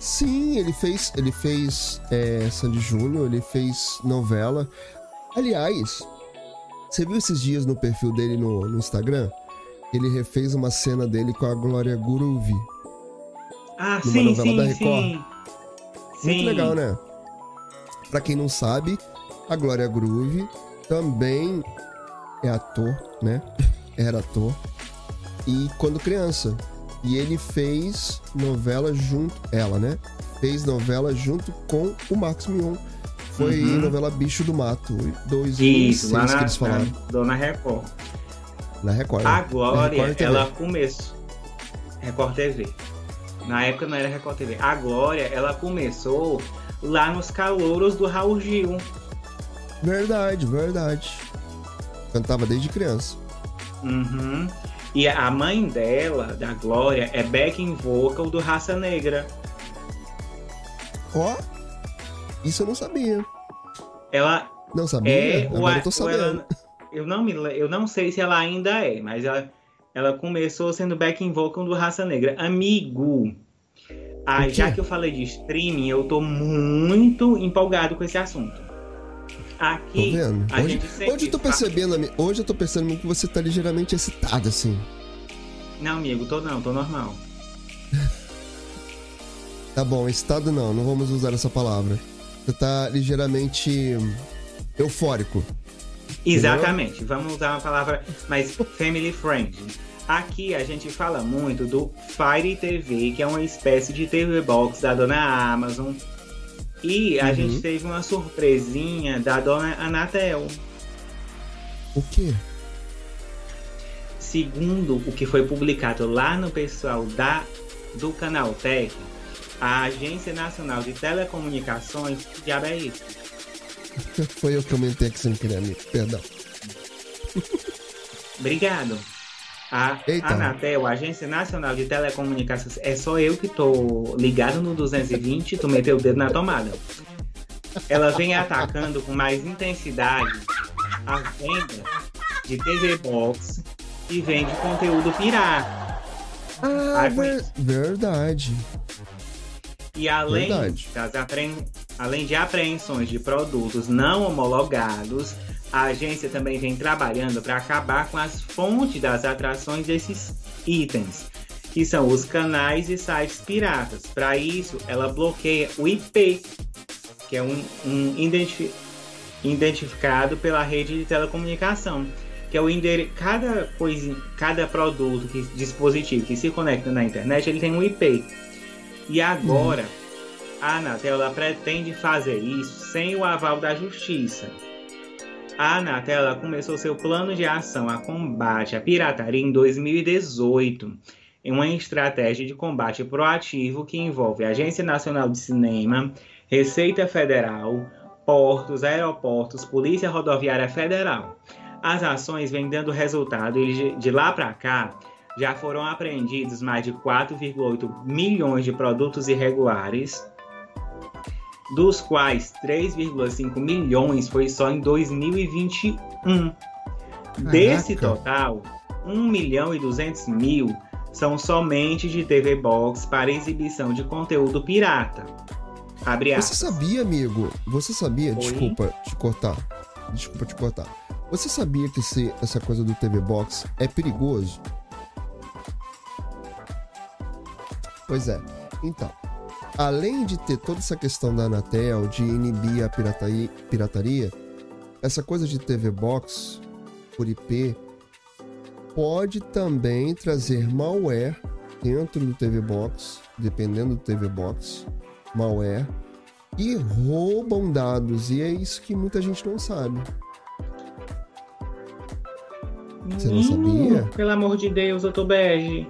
B: Sim, ele fez, ele fez é, Sandy Júnior, ele fez novela. Aliás, você viu esses dias no perfil dele no, no Instagram? Ele refez uma cena dele com a Glória Groove.
A: Ah, numa sim, novela sim,
B: da Record.
A: Sim.
B: Muito sim. legal, né? Pra quem não sabe, a Glória Groove também é ator, né? [LAUGHS] Era ator. E quando criança. E ele fez novela junto. Ela, né? Fez novela junto com o Max Mion. Foi uhum. novela Bicho do Mato. 2006 lá na, que eles falaram.
A: Na, Dona Record.
B: Na Record.
A: A Glória, Record ela começou. Record TV. Na época não era Record TV. A Glória, ela começou lá nos calouros do Raul Gil.
B: Verdade, verdade. Cantava desde criança.
A: Uhum. E a mãe dela, da Glória, é backing vocal do Raça Negra.
B: Ó, oh, isso eu não sabia.
A: Ela
B: não sabia? É Agora o, eu tô sabendo. Ela,
A: eu, não me, eu não sei se ela ainda é, mas ela, ela começou sendo backing vocal do Raça Negra. Amigo, ah, já que eu falei de streaming, eu tô muito empolgado com esse assunto. Aqui,
B: tô vendo. A hoje, gente sempre hoje eu tô percebendo, hoje eu tô percebendo que você tá ligeiramente excitado, assim.
A: Não, amigo, tô não, tô normal. [LAUGHS]
B: tá bom, excitado não, não vamos usar essa palavra. Você tá ligeiramente eufórico.
A: Exatamente, entendeu? vamos usar uma palavra mais family friendly. Aqui a gente fala muito do Fire TV, que é uma espécie de TV Box da dona Amazon, e a uhum. gente teve uma surpresinha da dona Anatel.
B: O quê?
A: Segundo o que foi publicado lá no pessoal da, do Canal Tech, a Agência Nacional de Telecomunicações, que diabo é isso?
B: Foi eu que comentei aqui sem querer, amigo. Perdão. [LAUGHS]
A: Obrigado. A Eita. Anatel, Agência Nacional de Telecomunicações, é só eu que tô ligado no 220, tu meteu o dedo na tomada. Ela vem atacando com mais intensidade a venda de TV Box e vende conteúdo pirata.
B: Ah, ver... verdade.
A: E além, verdade. Das apre... além de apreensões de produtos não homologados, a agência também vem trabalhando para acabar com as fontes das atrações desses itens, que são os canais e sites piratas. Para isso, ela bloqueia o IP, que é um, um identificado pela rede de telecomunicação, que é o endereço. Cada coisa, cada produto, que, dispositivo que se conecta na internet, ele tem um IP. E agora a Anatel pretende fazer isso sem o aval da justiça. A Anatel começou seu plano de ação a combate à pirataria em 2018, em uma estratégia de combate proativo que envolve a Agência Nacional de Cinema, Receita Federal, portos, aeroportos, Polícia Rodoviária Federal. As ações vêm dando resultado e de lá para cá já foram apreendidos mais de 4,8 milhões de produtos irregulares, dos quais 3,5 milhões foi só em 2021. Caraca. Desse total, 1 milhão e 200 mil são somente de TV Box para exibição de conteúdo pirata.
B: Você sabia, amigo? Você sabia? Oi? Desculpa te cortar. Desculpa te cortar. Você sabia que esse, essa coisa do TV Box é perigoso? Pois é. Então, além de ter toda essa questão da Anatel, de inibir a pirataria, pirataria essa coisa de TV Box por IP pode também trazer malware dentro do TV Box, dependendo do TV Box, malware, e roubam dados, e é isso que muita gente não sabe. Você não sabia?
A: Pelo amor de Deus, eu tô bege.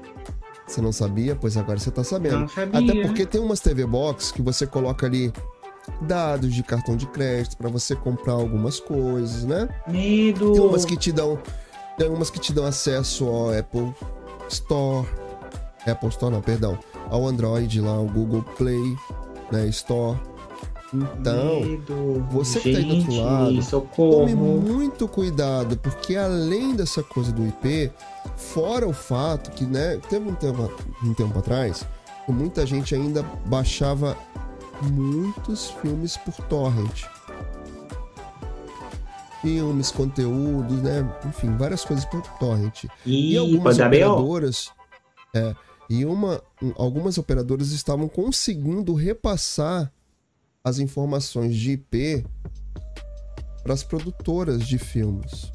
B: Você não sabia? Pois agora você tá sabendo.
A: Não sabia.
B: Até porque tem umas TV Box que você coloca ali dados de cartão de crédito para você comprar algumas coisas, né?
A: Medo.
B: Tem umas que te dão, tem umas que te dão acesso ao Apple Store, Apple Store não, perdão, ao Android lá, o Google Play, né, Store. Então, Medo. você que tá aí do outro lado,
A: socorro.
B: tome muito cuidado, porque além dessa coisa do IP, fora o fato que, né, teve um tempo, um tempo atrás, que muita gente ainda baixava muitos filmes por torrent. Filmes, conteúdos, né? Enfim, várias coisas por torrent.
A: E,
B: e algumas operadoras. É, e uma, algumas operadoras estavam conseguindo repassar as informações de IP para as produtoras de filmes.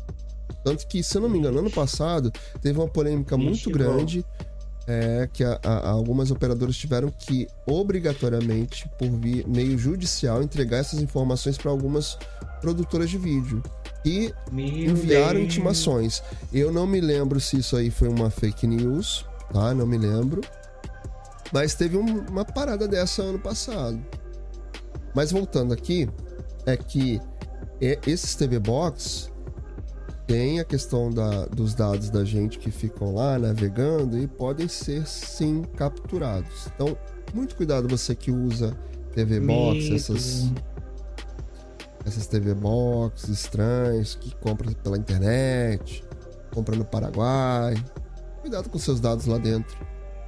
B: Tanto que, se eu não me engano, ano passado teve uma polêmica muito grande é, que a, a, algumas operadoras tiveram que, obrigatoriamente, por via, meio judicial, entregar essas informações para algumas produtoras de vídeo. E Meu enviaram Deus. intimações. Eu não me lembro se isso aí foi uma fake news, tá? Não me lembro. Mas teve um, uma parada dessa ano passado. Mas voltando aqui, é que esses TV Box tem a questão da, dos dados da gente que ficam lá navegando e podem ser sim capturados. Então, muito cuidado você que usa TV Box, essas essas TV Box estranhas que compra pela internet, compra no Paraguai. Cuidado com seus dados lá dentro.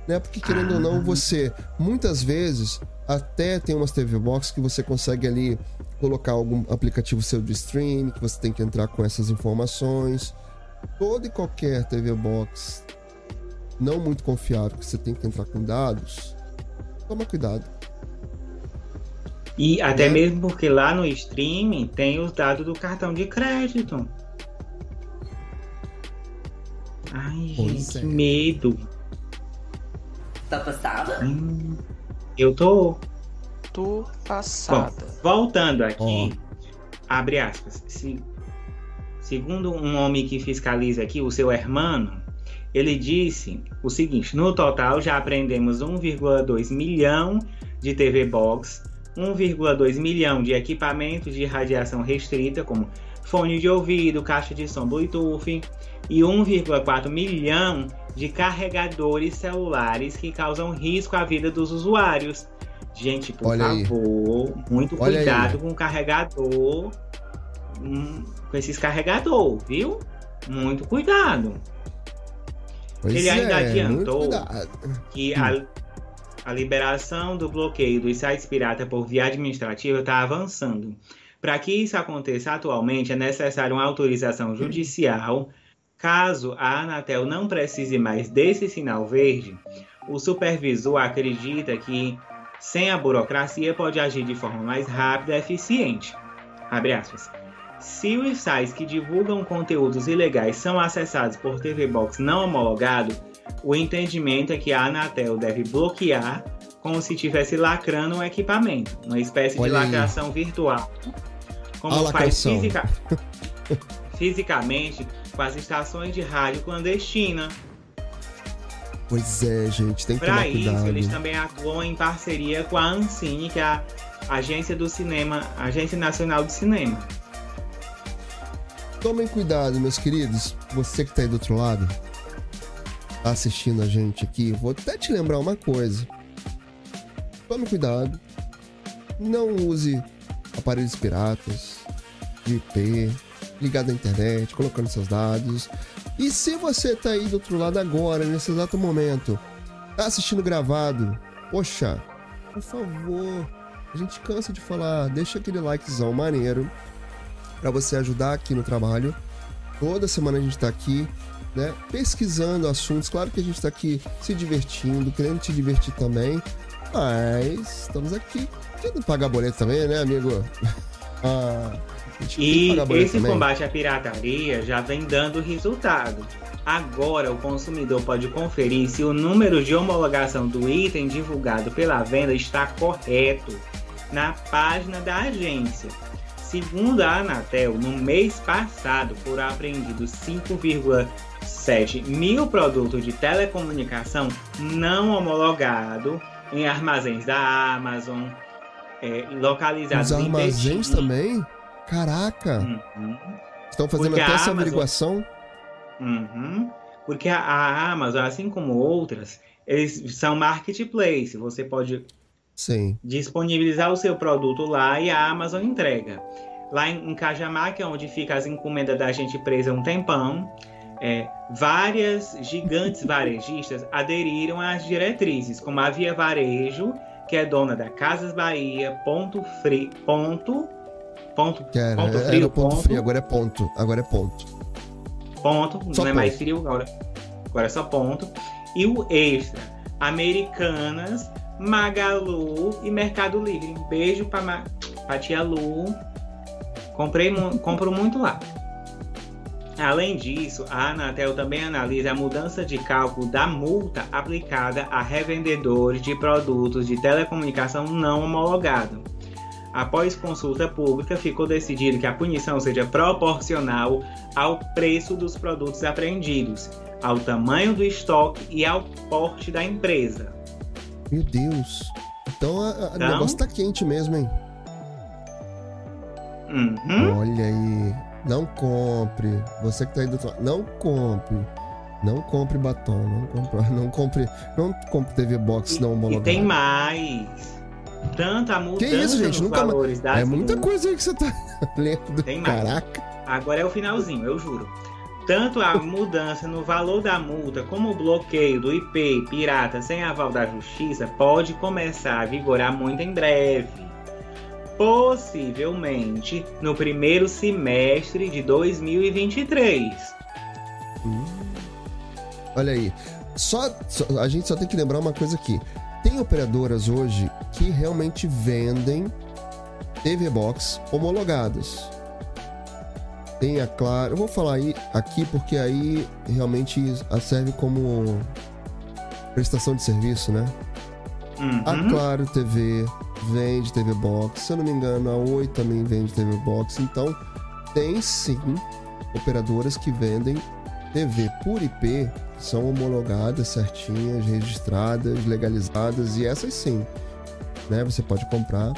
B: Né? Porque querendo ah. ou não, ah. você muitas vezes até tem umas TV Box que você consegue ali colocar algum aplicativo seu de streaming, que você tem que entrar com essas informações. Toda e qualquer TV Box não muito confiável, que você tem que entrar com dados, toma cuidado.
A: E até né? mesmo porque lá no streaming tem os dados do cartão de crédito. Ai, pois gente, é. que medo.
C: Tá passada? Hum.
A: Eu tô.
E: Tô passada.
A: Bom, voltando aqui, oh. abre aspas. Se, segundo um homem que fiscaliza aqui, o seu hermano, ele disse o seguinte: no total já aprendemos 1,2 milhão de TV Box, 1,2 milhão de equipamentos de radiação restrita, como fone de ouvido, caixa de som Bluetooth, e 1,4 milhão de carregadores celulares que causam risco à vida dos usuários. Gente, por Olha favor, aí. muito Olha cuidado aí. com o carregador, hum, com esses carregador, viu? Muito cuidado. Pois Ele ainda é, adiantou que a, a liberação do bloqueio dos sites pirata por via administrativa está avançando. Para que isso aconteça atualmente, é necessário uma autorização judicial Caso a Anatel não precise mais desse sinal verde, o supervisor acredita que, sem a burocracia, pode agir de forma mais rápida e eficiente. Se os sites que divulgam conteúdos ilegais são acessados por TV Box não homologado, o entendimento é que a Anatel deve bloquear como se estivesse lacrando um equipamento, uma espécie
B: Olha
A: de
B: aí.
A: lacração virtual. Como
B: A
A: faz fisica- fisicamente com as estações de rádio clandestina.
B: Pois é, gente, tem que
A: Para isso,
B: cuidado.
A: eles também atuam em parceria com a Ancine, que é a Agência do Cinema, Agência Nacional do Cinema.
B: Tomem cuidado, meus queridos. Você que tá aí do outro lado, tá assistindo a gente aqui, vou até te lembrar uma coisa. Tome cuidado. Não use aparelhos piratas, de IP, ligado à internet, colocando seus dados. E se você tá aí do outro lado agora, nesse exato momento, tá assistindo gravado, poxa, por favor, a gente cansa de falar, deixa aquele likezão maneiro para você ajudar aqui no trabalho. Toda semana a gente tá aqui, né, pesquisando assuntos. Claro que a gente tá aqui se divertindo, querendo te divertir também, mas estamos aqui querendo pagar boleto também, né, amigo? [LAUGHS] Ah,
A: E esse
B: também.
A: combate à pirataria já vem dando resultado. Agora o consumidor pode conferir se o número de homologação do item divulgado pela venda está correto na página da agência. Segundo a Anatel, no mês passado foram apreendidos 5,7 mil produtos de telecomunicação não homologados em armazéns da Amazon, eh, localizados
B: Os
A: em
B: armazéns
A: Betim.
B: também? Caraca,
A: Uhum.
B: estão fazendo
A: Porque
B: até essa
A: Amazon-
B: averiguação.
A: Uhum. Porque a, a Amazon, assim como outras, eles são marketplace. Você pode
B: Sim.
A: disponibilizar o seu produto lá e a Amazon entrega. Lá em, em Cajamar, que é onde fica as encomendas da gente presa um tempão, é, várias gigantes varejistas aderiram às diretrizes, como a Via Varejo, que é dona da Casas Bahia, Ponto Frio, ponto, ponto,
B: Que era,
A: ponto
B: era
A: frio,
B: ponto,
A: ponto,
B: frio, agora é ponto. Agora é ponto.
A: ponto,
B: Só
A: não é
B: ponto.
A: mais frio agora, agora é só ponto. E o extra, Americanas, Magalu e Mercado Livre. Beijo pra, Ma- pra tia Lu. Comprei, mu- [LAUGHS] compro muito lá. Além disso, a Anatel também analisa a mudança de cálculo da multa aplicada a revendedores de produtos de telecomunicação não homologados. Após consulta pública, ficou decidido que a punição seja proporcional ao preço dos produtos apreendidos, ao tamanho do estoque e ao porte da empresa.
B: Meu Deus. Então o
A: Então?
B: negócio tá quente mesmo, hein?
A: Uhum.
B: Olha aí. Não compre. Você que tá aí do outro não compre. Não compre batom, não compre, [LAUGHS] não compre, não compre TV Box não
A: E tem mais. Tanta mudança
B: isso, gente?
A: nos
B: Nunca
A: valores das
B: É muita coisa aí que você tá [LAUGHS] lendo.
A: Tem mais.
B: Caraca.
A: Agora é o finalzinho, eu juro. Tanto a mudança no valor da multa como o bloqueio do IP pirata sem aval da justiça pode começar a vigorar muito em breve. Possivelmente no primeiro semestre de 2023.
B: Olha aí. Só, só- a gente só tem que lembrar uma coisa aqui. Tem operadoras hoje que realmente vendem TV Box homologadas. Tem a Claro. Eu vou falar aí aqui porque aí realmente serve como prestação de serviço, né? A
A: Uhum.
B: Claro TV vende TV Box. Se eu não me engano, a Oi também vende TV Box. Então, tem sim operadoras que vendem TV por IP, são homologadas, certinhas, registradas, legalizadas, e essas sim, né? Você pode comprar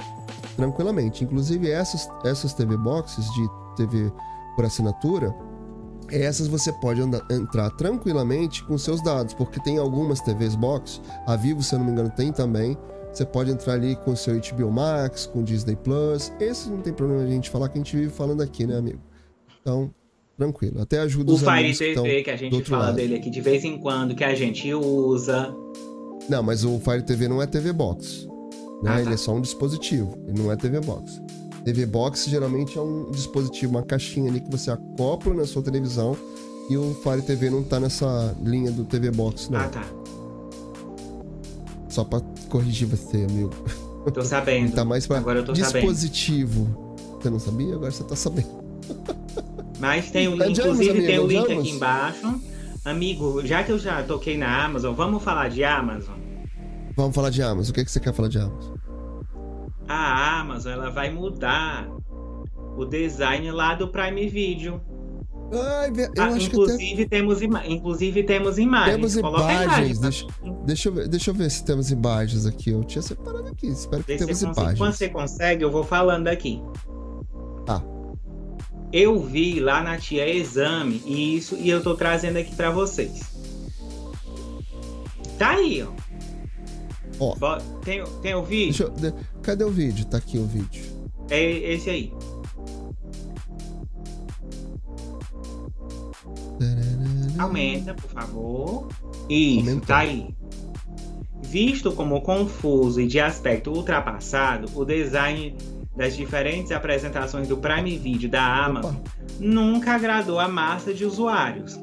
B: tranquilamente. Inclusive, essas, essas TV Boxes de TV por assinatura, essas você pode andar- entrar tranquilamente com seus dados, porque tem algumas TVs box, a Vivo, se eu não me engano, tem também. Você pode entrar ali com seu HBO Max, com Disney Plus. Esse não tem problema a gente falar que a gente vive falando aqui, né, amigo? Então, tranquilo. Até ajuda
A: O
B: os
A: Fire
B: amigos que
A: TV,
B: estão
A: que a gente fala
B: lado.
A: dele aqui de vez em quando, que a gente usa.
B: Não, mas o Fire TV não é TV Box. Né?
A: Ah, tá.
B: Ele é só um dispositivo. Ele não é TV Box. TV Box geralmente é um dispositivo, uma caixinha ali que você acopla na sua televisão. E o Fire TV não tá nessa linha do TV Box, não.
A: Ah, tá.
B: Só pra corrigir você, amigo.
A: Tô sabendo.
B: Tá mais pra
A: Agora eu tô sabendo.
B: dispositivo. Você não sabia? Agora você tá sabendo. [LAUGHS]
A: Mas tem, inclusive tem o link aqui embaixo. Amigo, já que eu já toquei na Amazon, vamos falar de Amazon?
B: Vamos falar de Amazon. O que, é que você quer falar de Amazon?
A: A Amazon ela vai mudar o design lá do Prime Video.
B: Ai, eu ah, acho
A: inclusive,
B: até...
A: temos inclusive temos imagens.
B: Temos imagens. Deixa, deixa, eu ver, deixa eu ver se temos imagens aqui. Eu tinha separado aqui. Espero que temos imagens.
A: Quando você consegue, eu vou falando aqui.
B: Tá.
A: Eu vi lá na tia Exame isso e eu tô trazendo aqui para vocês. Tá aí, ó. Ó. Tem, tem o vídeo?
B: Eu, cadê o vídeo? Tá aqui o vídeo.
A: É esse aí. Aumenta, por favor. Isso, Aumentou. tá aí. Visto como confuso e de aspecto ultrapassado, o design das diferentes apresentações do Prime Video da Amazon Opa. nunca agradou a massa de usuários.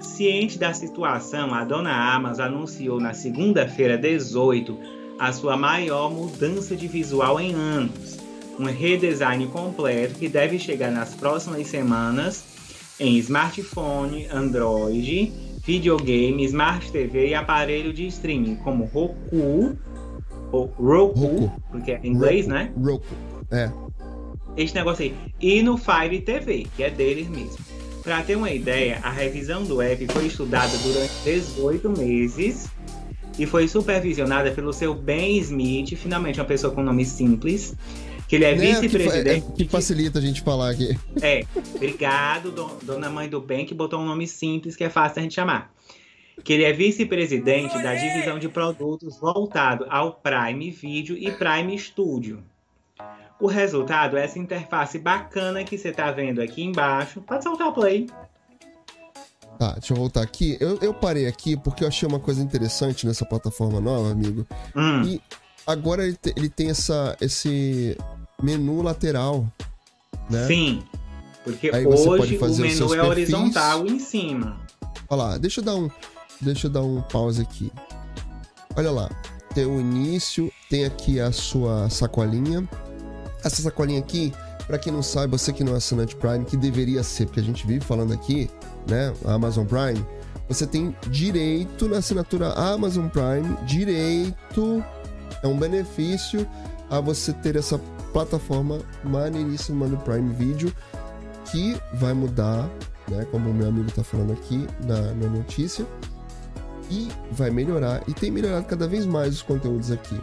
A: Ciente da situação, a dona Amazon anunciou na segunda-feira 18 a sua maior mudança de visual em anos, um redesign completo que deve chegar nas próximas semanas em smartphone, Android, videogame, Smart TV e aparelho de streaming como Roku, ou Roku, Roku. porque é em inglês,
B: Roku.
A: né?
B: Roku, é.
A: Este negócio aí. E no Fire TV, que é deles mesmo. Para ter uma ideia, a revisão do app foi estudada durante 18 meses e foi supervisionada pelo seu Ben Smith, finalmente uma pessoa com nome simples, que ele é né, vice-presidente.
B: Que, é, que, facilita a gente falar aqui.
A: É, obrigado, dona mãe do bem, que botou um nome simples que é fácil a gente chamar. Que ele é vice-presidente da divisão de produtos voltado ao Prime Video e Prime Studio. O resultado é essa interface bacana que você está vendo aqui embaixo. Pode soltar o play.
B: Tá, deixa eu voltar aqui. Eu, eu parei aqui porque eu achei uma coisa interessante nessa plataforma nova, amigo. Hum. E agora ele, ele tem essa, esse menu lateral, né?
A: Sim, porque Aí hoje o menu é horizontal em cima.
B: Olha lá, deixa eu dar um, deixa eu dar um pause aqui. Olha lá, tem o início, tem aqui a sua sacolinha. Essa sacolinha aqui, para quem não sabe, você que não é assinante Prime, que deveria ser, porque a gente vive falando aqui, né, a Amazon Prime, você tem direito na assinatura Amazon Prime, direito é um benefício a você ter essa plataforma maneiríssima do Prime Video que vai mudar, né, como o meu amigo está falando aqui na, na notícia, e vai melhorar e tem melhorado cada vez mais os conteúdos aqui.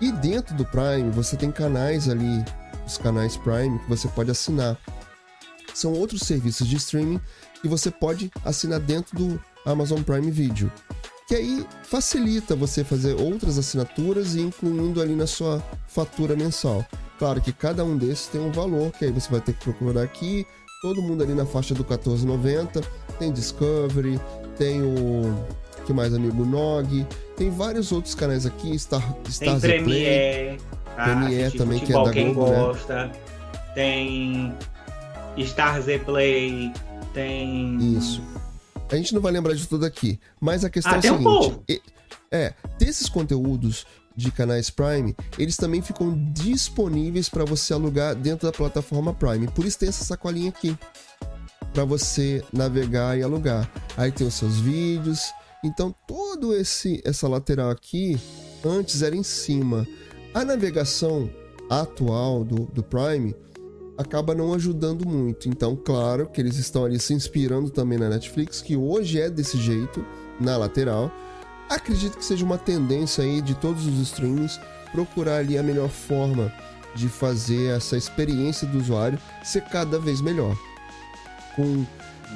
B: E dentro do Prime você tem canais ali, os canais Prime que você pode assinar. São outros serviços de streaming que você pode assinar dentro do Amazon Prime Video que aí facilita você fazer outras assinaturas e incluindo ali na sua fatura mensal. Claro que cada um desses tem um valor, que aí você vai ter que procurar aqui. Todo mundo ali na faixa do 14,90. Tem Discovery, tem o que mais amigo Nog, tem vários outros canais aqui, Star,
A: Star tem Premiere,
B: tá? Premiere também futebol, que é da
A: quem
B: Globo,
A: né? gosta. Né? Tem Star Z Play, tem
B: Isso. A gente não vai lembrar de tudo aqui, mas a questão ah, é a seguinte: um é, desses conteúdos de canais Prime, eles também ficam disponíveis para você alugar dentro da plataforma Prime. Por isso tem essa sacolinha aqui para você navegar e alugar. Aí tem os seus vídeos. Então todo esse essa lateral aqui antes era em cima. A navegação atual do, do Prime acaba não ajudando muito. Então, claro que eles estão ali se inspirando também na Netflix, que hoje é desse jeito, na lateral. Acredito que seja uma tendência aí de todos os streams procurar ali a melhor forma de fazer essa experiência do usuário ser cada vez melhor. Com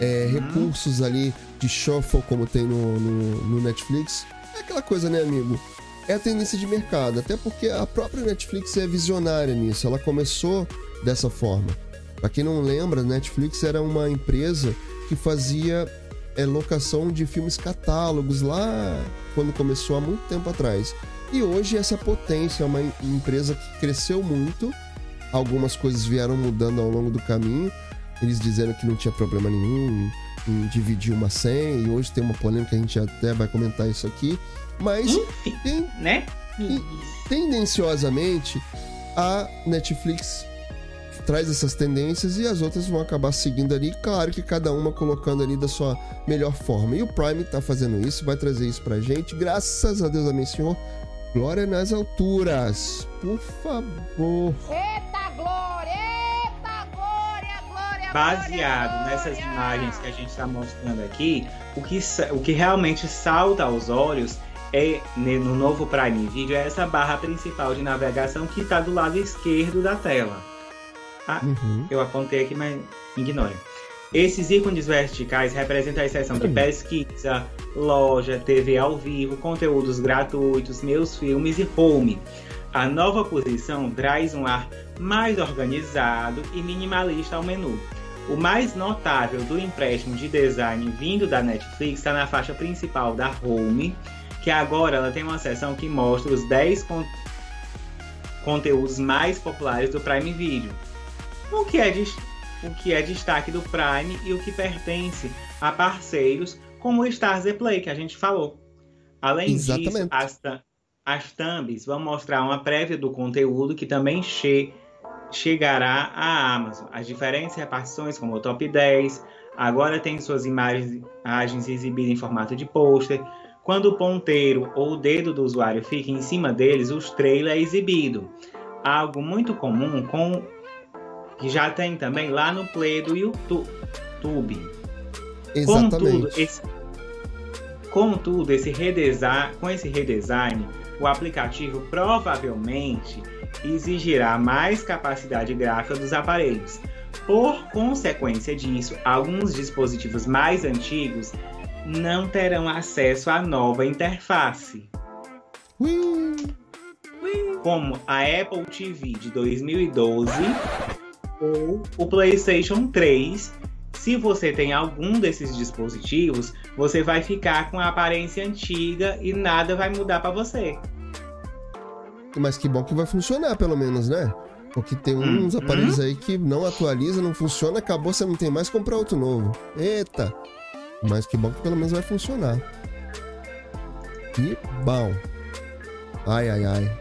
B: é, uhum. recursos ali de shuffle, como tem no, no, no Netflix. É aquela coisa, né, amigo? É a tendência de mercado, até porque a própria Netflix é visionária nisso. Ela começou dessa forma. Para quem não lembra, Netflix era uma empresa que fazia é, locação de filmes catálogos lá quando começou há muito tempo atrás. E hoje essa potência é uma empresa que cresceu muito. Algumas coisas vieram mudando ao longo do caminho. Eles dizendo que não tinha problema nenhum em, em dividir uma senha. E hoje tem uma polêmica, a gente até vai comentar isso aqui. Mas
A: Enfim, tem, né?
B: tendenciosamente a Netflix traz essas tendências e as outras vão acabar seguindo ali. Claro que cada uma colocando ali da sua melhor forma. E o Prime tá fazendo isso, vai trazer isso pra gente. Graças a Deus, amém, Senhor. Glória nas alturas. Por favor.
C: Eita glória!
A: Baseado nessas imagens que a gente está mostrando aqui, o que, o que realmente salta aos olhos é ne- no novo Prime Video é essa barra principal de navegação que está do lado esquerdo da tela. Ah,
B: Uhum.
A: eu apontei aqui, mas ignore. Esses ícones verticais representam a seção de pesquisa, loja, TV ao vivo, conteúdos gratuitos, meus filmes e home. A nova posição traz um ar mais organizado e minimalista ao menu. O mais notável do empréstimo de design vindo da Netflix está na faixa principal da Home, que agora ela tem uma seção que mostra os 10 con- conteúdos mais populares do Prime Video. O que, é o que é destaque do Prime e o que pertence a parceiros como o Stars Play, que a gente falou. Além disso,
B: Exatamente.
A: as, thu- as thumbs vão mostrar uma prévia do conteúdo que também che- chegará à Amazon. As diferentes repartições, como o Top 10, agora tem suas imagens, imagens exibidas em formato de pôster. Quando o ponteiro ou o dedo do usuário fica em cima deles, o trailer é exibido. Algo muito comum com que já tem também lá no Play do YouTube. Contudo,
B: Exatamente.
A: esse, contudo, esse redesign, com esse redesign, o aplicativo provavelmente exigirá mais capacidade gráfica dos aparelhos. Por consequência disso, alguns dispositivos mais antigos não terão acesso à nova interface, como a Apple TV de 2012 ou o PlayStation 3. Se você tem algum desses dispositivos, você vai ficar com a aparência antiga e nada vai mudar para você.
B: Mas que bom que vai funcionar, pelo menos, né? Porque tem uns
A: Uhum.
B: aparelhos aí que não atualiza, não funciona, acabou, você não tem mais comprar outro novo. Eita! Mas que bom que pelo menos vai funcionar. Que bom. Ai, ai, ai.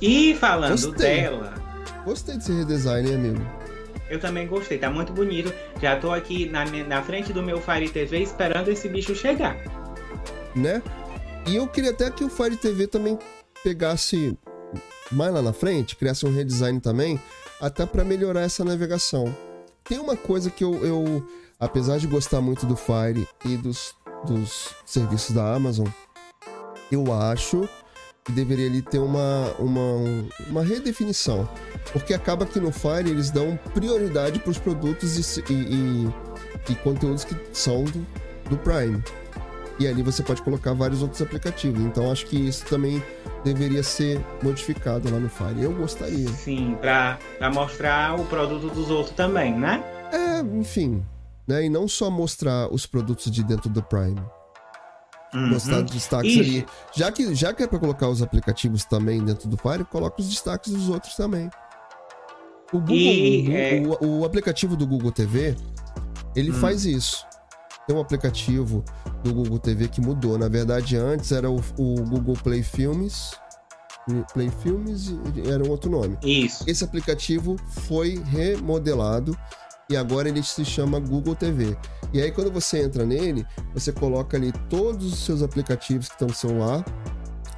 A: E falando
B: Gostei.
A: dela,
B: Gostei desse redesign, hein, amigo?
A: eu também gostei, tá muito bonito. Já tô aqui na, na frente do meu Fire TV esperando esse bicho chegar.
B: Né? E eu queria até que o Fire TV também pegasse mais lá na frente, criasse um redesign também, até para melhorar essa navegação. Tem uma coisa que eu, eu, apesar de gostar muito do Fire e dos, dos serviços da Amazon, eu acho que deveria ali ter uma, uma, uma redefinição. Porque acaba que no Fire eles dão prioridade para os produtos e, e, e- e conteúdos que são do, do Prime. E ali você pode colocar vários outros aplicativos. Então acho que isso também deveria ser modificado lá no Fire. Eu gostaria.
A: Sim, pra, pra mostrar o produto dos outros também, né?
B: É, enfim. Né? E não só mostrar os produtos de dentro do Prime.
A: Uhum.
B: Mostrar destaques
A: Ixi.
B: ali. Já que, já que é pra colocar os aplicativos também dentro do Fire, coloca os destaques dos outros também. O, Google,
A: E,
B: o,
A: é-
B: o- o aplicativo do Google TV, ele
A: Hum.
B: faz isso. Tem um aplicativo do Google TV que mudou. Na verdade, antes era o, o Google Play Filmes. Play Filmes era um outro nome.
A: Isso.
B: Esse aplicativo foi remodelado e agora ele se chama Google TV. E aí quando você entra nele, você coloca ali todos os seus aplicativos que estão no celular.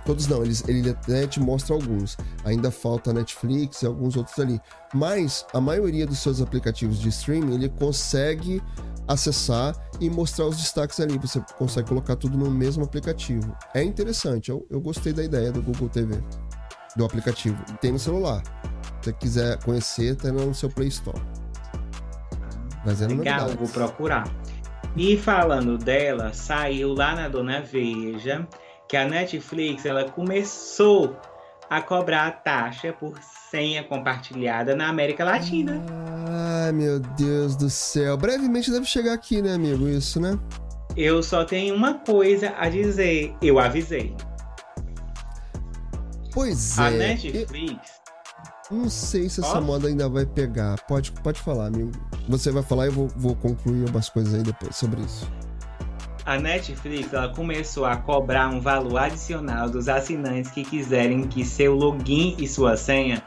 B: Todos não, eles, ele até te mostra alguns. Ainda falta Netflix e alguns outros ali. Mas a maioria dos seus aplicativos de streaming, ele consegue acessar e mostrar os destaques ali. Você consegue colocar tudo no mesmo aplicativo. É interessante, eu, eu gostei da ideia do Google TV. Do aplicativo. Tem no celular. Se você quiser conhecer, tá no seu Play Store. Trazendo
A: Legal,
B: novidades.
A: vou procurar. E falando dela, saiu lá na Dona Veja que a Netflix ela começou a cobrar a taxa por senha compartilhada na América Latina.
B: Ai, meu Deus do céu. Brevemente deve chegar aqui, né, amigo? Isso, né?
A: Eu só tenho uma coisa a dizer. Eu avisei.
B: Pois
A: A
B: é.
A: Netflix.
B: Eu não sei se essa
A: Posso?
B: moda ainda vai pegar. Pode, pode falar, amigo. Você vai falar e eu vou, vou concluir umas coisas aí depois sobre isso.
A: A Netflix ela começou a cobrar um valor adicional dos assinantes que quiserem que seu login e sua senha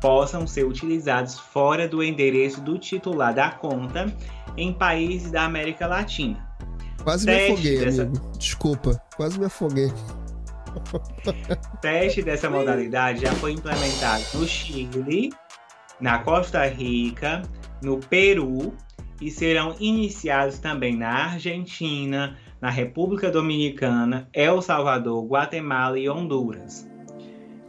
A: possam ser utilizados fora do endereço do titular da conta em países da América Latina.
B: Quase Teste me afoguei, dessa... amigo. Desculpa, quase me afoguei. [LAUGHS]
A: Teste dessa modalidade já foi implementado no Chile, na Costa Rica, no Peru e serão iniciados também na Argentina, na República Dominicana, El Salvador, Guatemala e Honduras.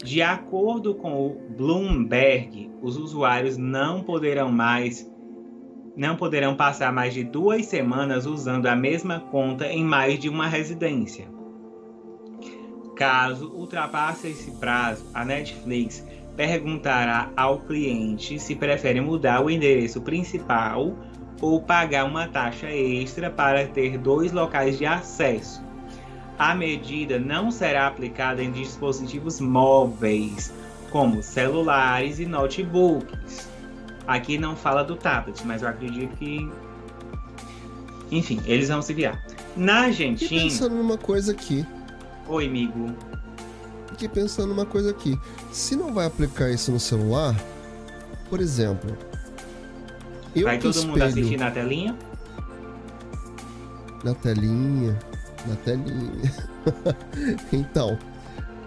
A: De acordo com o Bloomberg, os usuários não poderão mais não poderão passar mais de duas semanas usando a mesma conta em mais de uma residência. Caso ultrapasse esse prazo, a Netflix perguntará ao cliente se prefere mudar o endereço principal ou pagar uma taxa extra para ter dois locais de acesso. A medida não será aplicada em dispositivos móveis, como celulares e notebooks. Aqui não fala do tablet, mas eu acredito que. Enfim, eles vão se virar. Na Argentina. Fiquei
B: pensando numa coisa aqui.
A: Oi, amigo.
B: Fiquei pensando numa coisa aqui. Se não vai aplicar isso no celular, por exemplo.
A: Eu vai todo espelho... mundo assistir na telinha?
B: Na telinha. Na telinha. [LAUGHS] então,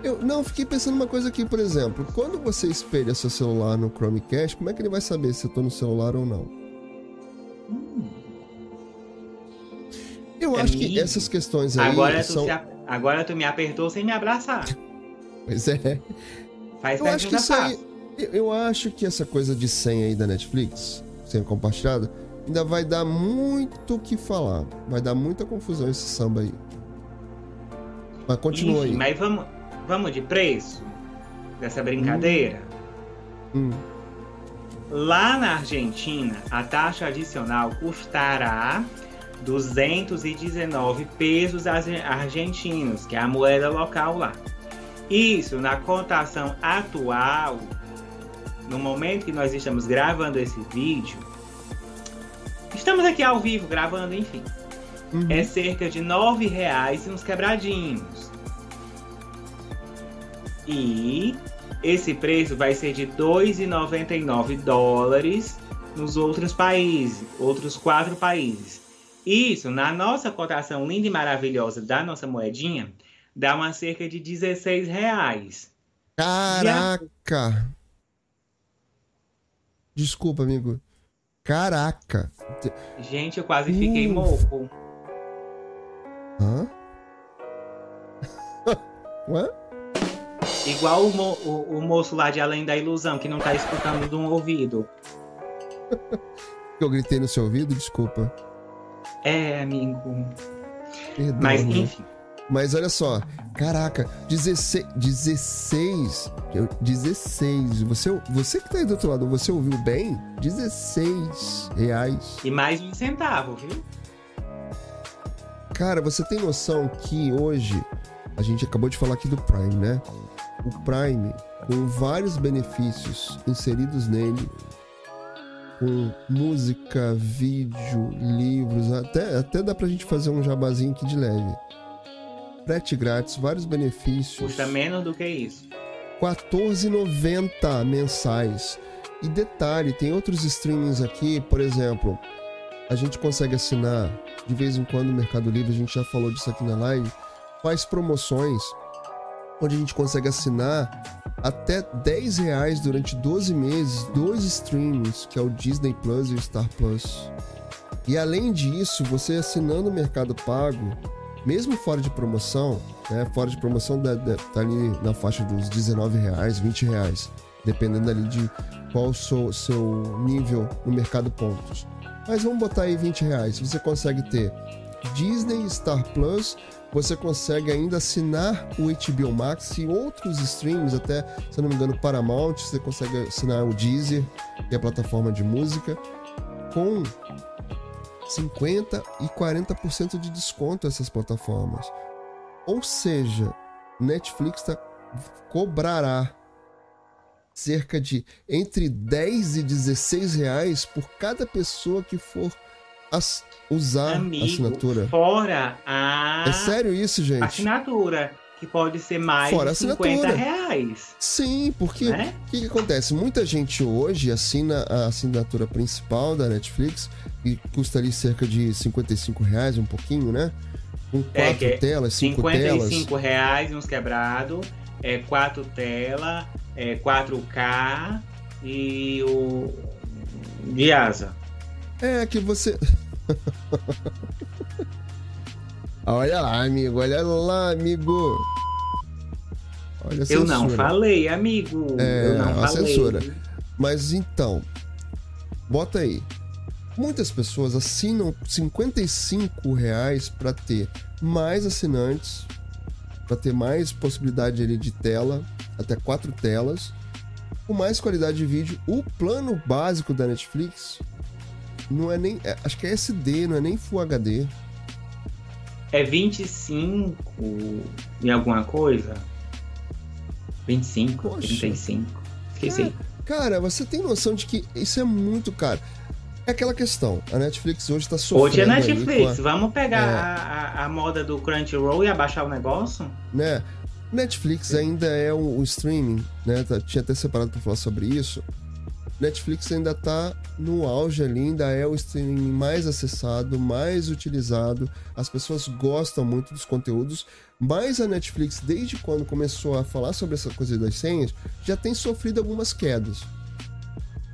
B: eu não fiquei pensando uma coisa aqui, por exemplo, quando você espelha seu celular no Chromecast, como é que ele vai saber se eu tô no celular ou não? Hum. Eu é acho que essas questões aí
A: agora
B: são...
A: tu agora tu me apertou sem me abraçar.
B: Pois é.
A: Faz eu acho que isso aí,
B: eu acho que essa coisa de senha aí da Netflix, senha compartilhada, ainda vai dar muito o que falar. Vai dar muita confusão esse samba aí. Mas continua Enfim, aí.
A: Mas vamos, Vamos de preço dessa brincadeira? Hum. Lá na Argentina, a taxa adicional custará 219 pesos argentinos, que é a moeda local lá. Isso na cotação atual, no momento que nós estamos gravando esse vídeo, estamos aqui ao vivo gravando, enfim, uhum. é cerca de R$ reais e uns quebradinhos. E esse preço vai ser de 2,99 dólares nos outros países, outros quatro países. Isso, na nossa cotação linda e maravilhosa da nossa moedinha, dá uma cerca de 16 reais.
B: Caraca! Desculpa, amigo. Caraca!
A: Gente, eu quase fiquei uh. moco.
B: Hã? [LAUGHS] Ué?
A: Igual o, mo o, o, moço lá de Além da Ilusão, que não tá escutando de um ouvido. [LAUGHS]
B: Eu gritei no seu ouvido? Desculpa.
A: É, amigo. Perdão, Mas, né?
B: Mas olha só, caraca, 16, 16, 16, você, você que tá aí do outro lado, você ouviu bem? 16 reais.
A: E mais um centavo, viu?
B: Cara, você tem noção que hoje, a gente acabou de falar aqui do Prime, né? o Prime com vários benefícios inseridos nele, com música, vídeo, livros, até, até dá pra gente fazer um jabazinho aqui de leve. Frete grátis, vários benefícios.
A: Custa menos do que isso.
B: R$14,90 mensais. E detalhe, tem outros streamings aqui, por exemplo, a gente consegue assinar de vez em quando no Mercado Livre, a gente já falou disso aqui na live, faz promoções onde a gente consegue assinar até 10 reais durante 12 meses, dois streams, que é o Disney Plus e o Star Plus. E além disso, você assinando o Mercado Pago, mesmo fora de promoção, né, fora de promoção da, da, tá ali na faixa dos 19 reais, 20 reais, dependendo ali de qual o seu, seu nível no Mercado Pontos. Mas vamos botar aí 20 reais, você consegue ter Disney, Star Plus você consegue ainda assinar o HBO Max e outros streams, até, se não me engano, Paramount, você consegue assinar o Deezer, que é a plataforma de música, com 50% e 40% de desconto essas plataformas. Ou seja, Netflix tá, cobrará cerca de entre 10 e 16 reais por cada pessoa que for usar
A: Amigo,
B: a assinatura.
A: Fora a.
B: É sério isso, gente?
A: Assinatura. que pode ser mais Fora de 50 reais.
B: Sim, porque o né? que, que, acontece? Muita gente hoje assina a assinatura principal da Netflix, e custa ali cerca de 55 reais, um pouquinho, né? Com é, quatro é, telas, cinco 55 telas.
A: 55 reais uns quebrados, é, quatro telas, é, 4K e o de asa.
B: É que você. [LAUGHS] olha lá, amigo, olha lá, amigo.
A: Olha Eu não falei, amigo.
B: É,
A: Eu não
B: a falei. censura. Mas então, bota aí. Muitas pessoas assinam 55 reais para ter mais assinantes, para ter mais possibilidade ali de tela, até quatro telas, com mais qualidade de vídeo. O plano básico da Netflix não é nem. É, acho que é SD, não é nem Full HD.
A: É 25 e alguma coisa? 25, Poxa. 35. Esqueci. É,
B: cara, você tem noção de que isso é muito caro. É aquela questão. A Netflix hoje está sofrendo. Hoje é
A: Netflix. A... Vamos pegar é. a, a, moda do Crunchyroll e abaixar o negócio?
B: Né? Netflix ainda é o, o streaming, né? Tá, tinha até separado para falar sobre isso. Netflix ainda está no auge ali, ainda é o streaming mais acessado, mais utilizado. As pessoas gostam muito dos conteúdos, mas a Netflix, desde quando começou a falar sobre essa coisa das senhas, já tem sofrido algumas quedas.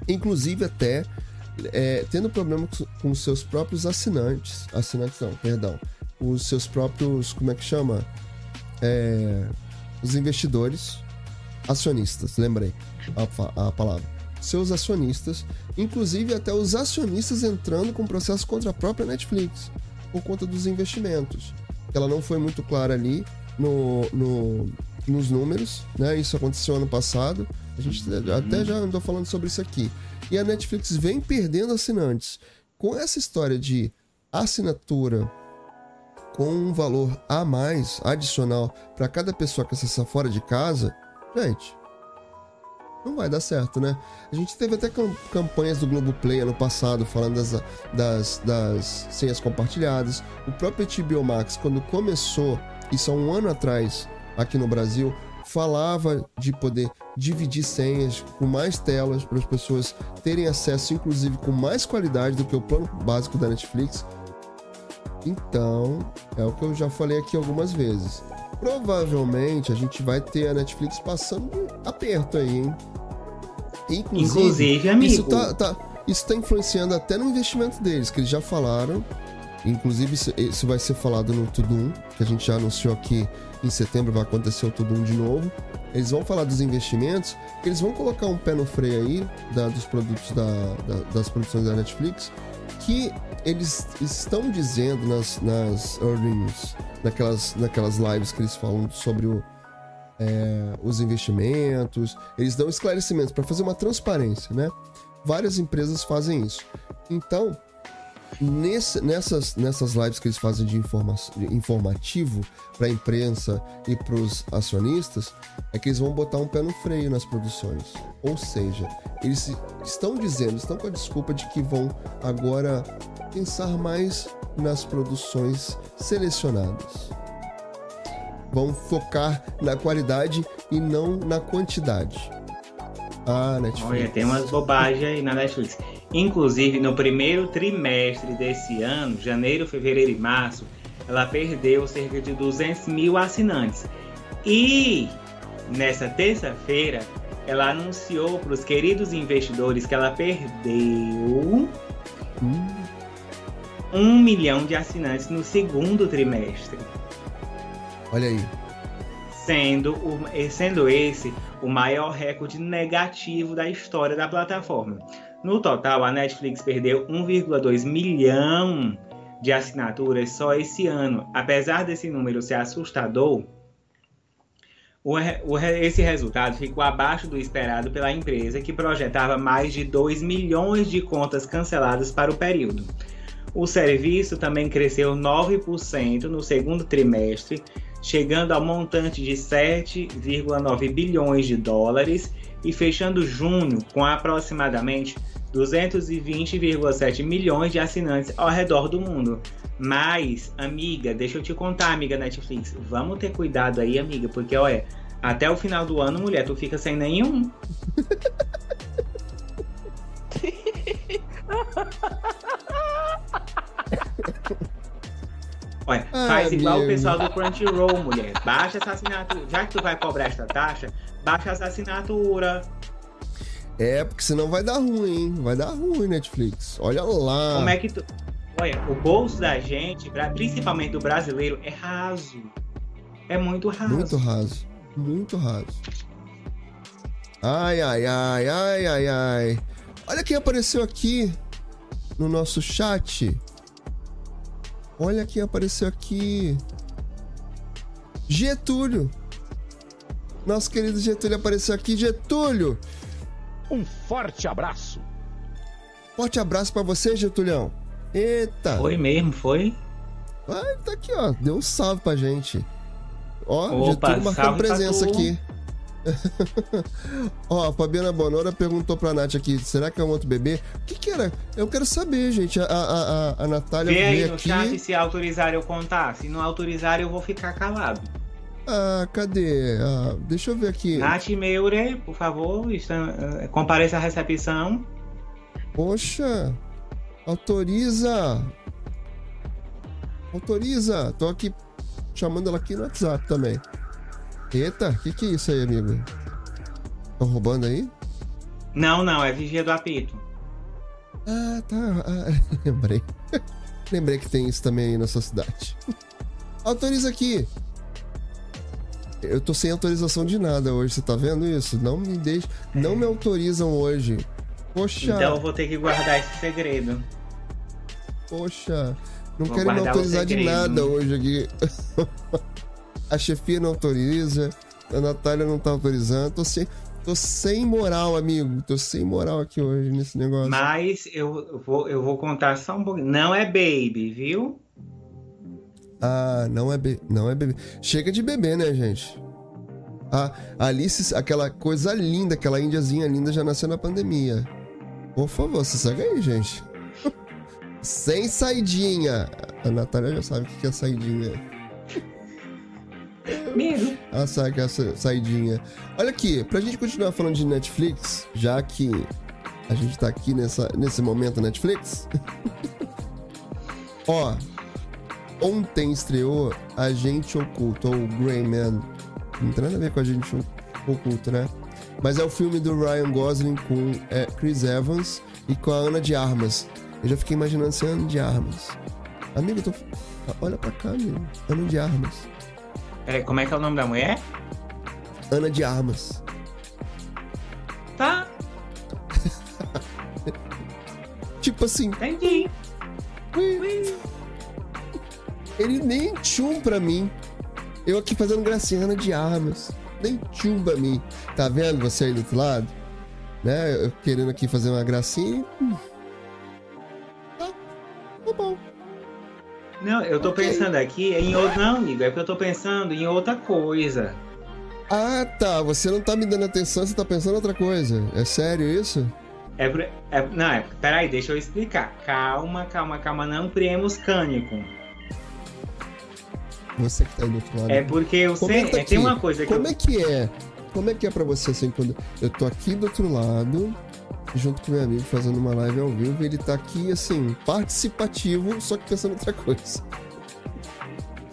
B: Inclusive até é, tendo problema com os seus próprios assinantes. Assinantes não, perdão. Os seus próprios. Como é que chama? É, os investidores acionistas, lembrei a, a palavra seus acionistas, inclusive até os acionistas entrando com processo contra a própria Netflix, por conta dos investimentos. Ela não foi muito clara ali no, no, nos números, né? Isso aconteceu ano passado. A gente uhum. até já andou falando sobre isso aqui. E a Netflix vem perdendo assinantes. Com essa história de assinatura com um valor a mais, adicional, para cada pessoa que acessar fora de casa, gente, não vai dar certo, né? A gente teve até campanhas do Globoplay ano passado falando das, das, das senhas compartilhadas. O próprio HBO Max, quando começou, isso há um ano atrás, aqui no Brasil, falava de poder dividir senhas com mais telas para as pessoas terem acesso, inclusive com mais qualidade do que o plano básico da Netflix. Então, é o que eu já falei aqui algumas vezes. Provavelmente a gente vai ter a Netflix passando aperto aí, hein?
A: Inclusive, Inclusive amigo.
B: Isso tá, tá, isso tá influenciando até no investimento deles, que eles já falaram. Inclusive, isso, vai ser falado no Tudum, que a gente já anunciou aqui em setembro vai acontecer o Tudum de novo. Eles vão falar dos investimentos, eles vão colocar um pé no freio aí da, dos produtos da, da, das produções da Netflix, que eles estão dizendo nas, nas earnings, naquelas, naquelas lives que eles falam sobre o, é, os investimentos, eles dão esclarecimentos para fazer uma transparência, né? Várias empresas fazem isso. Então, nesse, nessas, nessas lives que eles fazem de, informa de informativo para a imprensa e para os acionistas, é que eles vão botar um pé no freio nas produções. Ou seja, eles estão dizendo, estão com a desculpa de que vão agora pensar mais nas produções selecionadas vão focar na qualidade e não na quantidade.
A: Ah, Netflix. Olha, tem umas bobagens aí na Netflix. Inclusive, no primeiro trimestre desse ano, janeiro, fevereiro e março, ela perdeu cerca de 200 mil assinantes. E nessa terça-feira, ela anunciou para os queridos investidores que ela perdeu hum. um milhão de assinantes no segundo trimestre.
B: Olha aí.
A: Sendo, o, sendo esse o maior recorde negativo da história da plataforma. No total, a Netflix perdeu 1,2 milhão de assinaturas só esse ano. Apesar desse número ser assustador, o, o, esse resultado ficou abaixo do esperado pela empresa, que projetava mais de 2 milhões de contas canceladas para o período. O serviço também cresceu 9% no segundo trimestre, chegando ao montante de 7,9 bilhões de dólares e fechando junho com aproximadamente 220,7 milhões de assinantes ao redor do mundo. Mas, amiga, deixa eu te contar, amiga Netflix, vamos ter cuidado aí, amiga, porque olha, até o final do ano, mulher, tu fica sem nenhum. [LAUGHS] Olha, faz igual o pessoal do Crunchyroll, mulher. Baixa essa assinatura. Já que tu vai cobrar essa taxa, baixa essa assinatura.
B: É, porque senão vai dar ruim, hein? Vai dar ruim, Netflix. Olha lá.
A: Como é que tu. Olha, o bolso da gente, principalmente do brasileiro, é raso. É muito raso.
B: Muito raso. Muito raso. Ai, ai, ai, ai, ai, ai. Olha quem apareceu aqui no nosso chat. Olha quem apareceu aqui. Getúlio. Nosso querido Getúlio apareceu aqui. Getúlio.
D: Um forte abraço.
B: Forte abraço para você, Getulhão. Eita.
A: Foi mesmo, foi?
B: Ah, tá aqui, ó. Deu um salve pra gente. Ó, Opa, Getúlio marcando presença aqui. [LAUGHS] Ó, a Fabiana Bonora perguntou pra Nath aqui: será que é um outro bebê? O que, que era? Eu quero saber, gente. A, a, a, a Natália
A: Vê aí no
B: aqui...
A: chat se autorizar eu contar. Se não autorizar, eu vou ficar calado.
B: Ah, cadê? Ah, deixa eu ver aqui.
A: Nath Meure, por favor, está, uh, compareça à recepção.
B: Poxa, autoriza. Autoriza. Tô aqui chamando ela aqui no WhatsApp também. Eita, o que, que é isso aí, amigo? Estão roubando aí?
A: Não, não, é vigia do apito.
B: Ah, tá. Ah, [LAUGHS] lembrei. lembrei que tem isso também aí na sua cidade. [LAUGHS] Autoriza aqui. Eu tô sem autorização de nada hoje, você tá vendo isso? Não me deixe. Não me autorizam hoje. Poxa.
A: Então eu vou ter que guardar esse segredo.
B: Poxa. Não vou quero me autorizar de nada hoje aqui. [LAUGHS] a chefia não autoriza, a Natália não tá autorizando. Tô sem, tô sem moral, amigo. Tô sem moral aqui hoje nesse negócio.
A: Mas eu vou, eu vou contar só um pouquinho. Não é baby, viu?
B: Ah, não é, be... não é bebê. Chega de bebê, né, gente? A Alice, aquela coisa linda, aquela índiazinha linda já nasceu na pandemia. Por favor, se segue aí, gente. [LAUGHS] Sem saidinha. A Natália já sabe o que é saidinha.
A: Medo.
B: Ah, sabe essa saidinha. Olha aqui, pra gente continuar falando de Netflix, já que a gente tá aqui nessa, nesse momento Netflix. [LAUGHS] Ó, ontem estreou Agente Oculto, ou Grey Man. Não tem nada a ver com Agente Oculto, né? Mas é o filme do Ryan Gosling com é, Chris Evans e com a Ana de Armas. Eu já fiquei imaginando ser Ana de Armas. Amigo, tô... olha pra cá, amigo. Ana de Armas.
A: É, como é que é o nome da mulher?
B: Ana de Armas.
A: Tá. [LAUGHS]
B: tipo assim.
A: Entendi.
B: Ele nem tchum pra mim. Eu aqui fazendo gracinha, Ana de Armas. Nem tchum pra mim. Tá vendo você aí do outro lado? Né? Eu querendo aqui fazer uma gracinha. Tá. Tá bom.
A: Não, eu tô okay. pensando aqui em outro. Não, amigo, é porque eu tô pensando em outra coisa.
B: Ah, tá. Você não tá me dando atenção, você tá pensando em outra coisa. É sério isso?
A: É, é, não, é, peraí, deixa eu explicar. Calma, calma, calma, não priemos cânico.
B: Você que tá aí do outro lado.
A: É porque eu sei. É, tem uma coisa que.
B: Como
A: eu...
B: é que é? Como é que é pra você assim, quando eu tô aqui do outro lado, junto com meu amigo fazendo uma live ao vivo. Ele tá aqui, assim, participativo, só que pensando em outra coisa.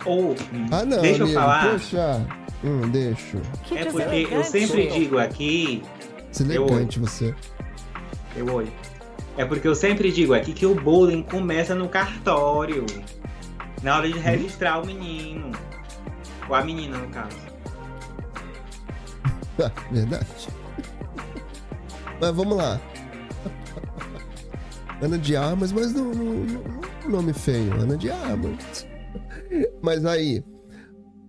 A: Ou.
B: ah, não,
A: deixa
B: amigo,
A: eu falar.
B: Poxa. Hum, deixa.
A: É porque eu sempre digo aqui.
B: Deselegante eu, você.
A: Eu olho. É porque eu sempre digo aqui que o bullying começa no cartório. Na hora de hum? registrar hum? o menino. Ou a menina, no caso. [LAUGHS]
B: Verdade. Mas vamos lá. [LAUGHS] Ana de Armas, mas não, não, não, nome feio, Ana de Armas. Mas aí,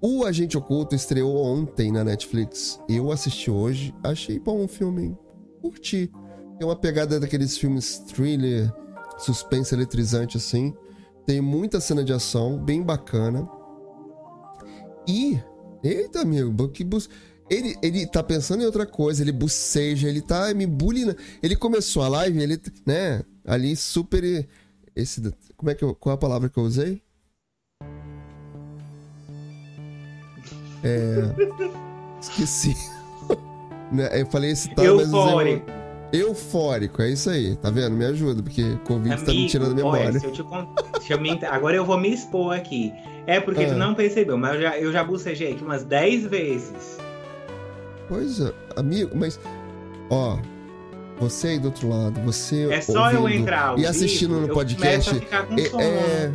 B: o Agente Oculto estreou ontem na Netflix. Eu assisti hoje, achei bom o filme, curti. Tem uma pegada daqueles filmes thriller, suspense eletrizante assim. Tem muita cena de ação, bem bacana. E, eita amigo, que bus... Ele, ele tá pensando em outra coisa, ele buceja, ele tá me bullying. Ele começou a live, ele, né, ali super. Esse, como é que eu, qual é a palavra que eu usei? É. Esqueci. [LAUGHS] Né, eu falei esse tal,
A: Eufórico.
B: mas. Eufórico, é isso aí. Tá vendo? Me ajuda, porque Covid Amigo, tá me tirando a memória.
A: Olha, eu deixa eu me... Agora eu vou me expor aqui. É porque tu não percebeu, mas eu já, eu já bucejei aqui umas 10 vezes.
B: Pois é, amigo, mas. Ó, você aí do outro lado, você.
A: É só ouvindo, eu entrar.
B: E assistindo no podcast. É, é,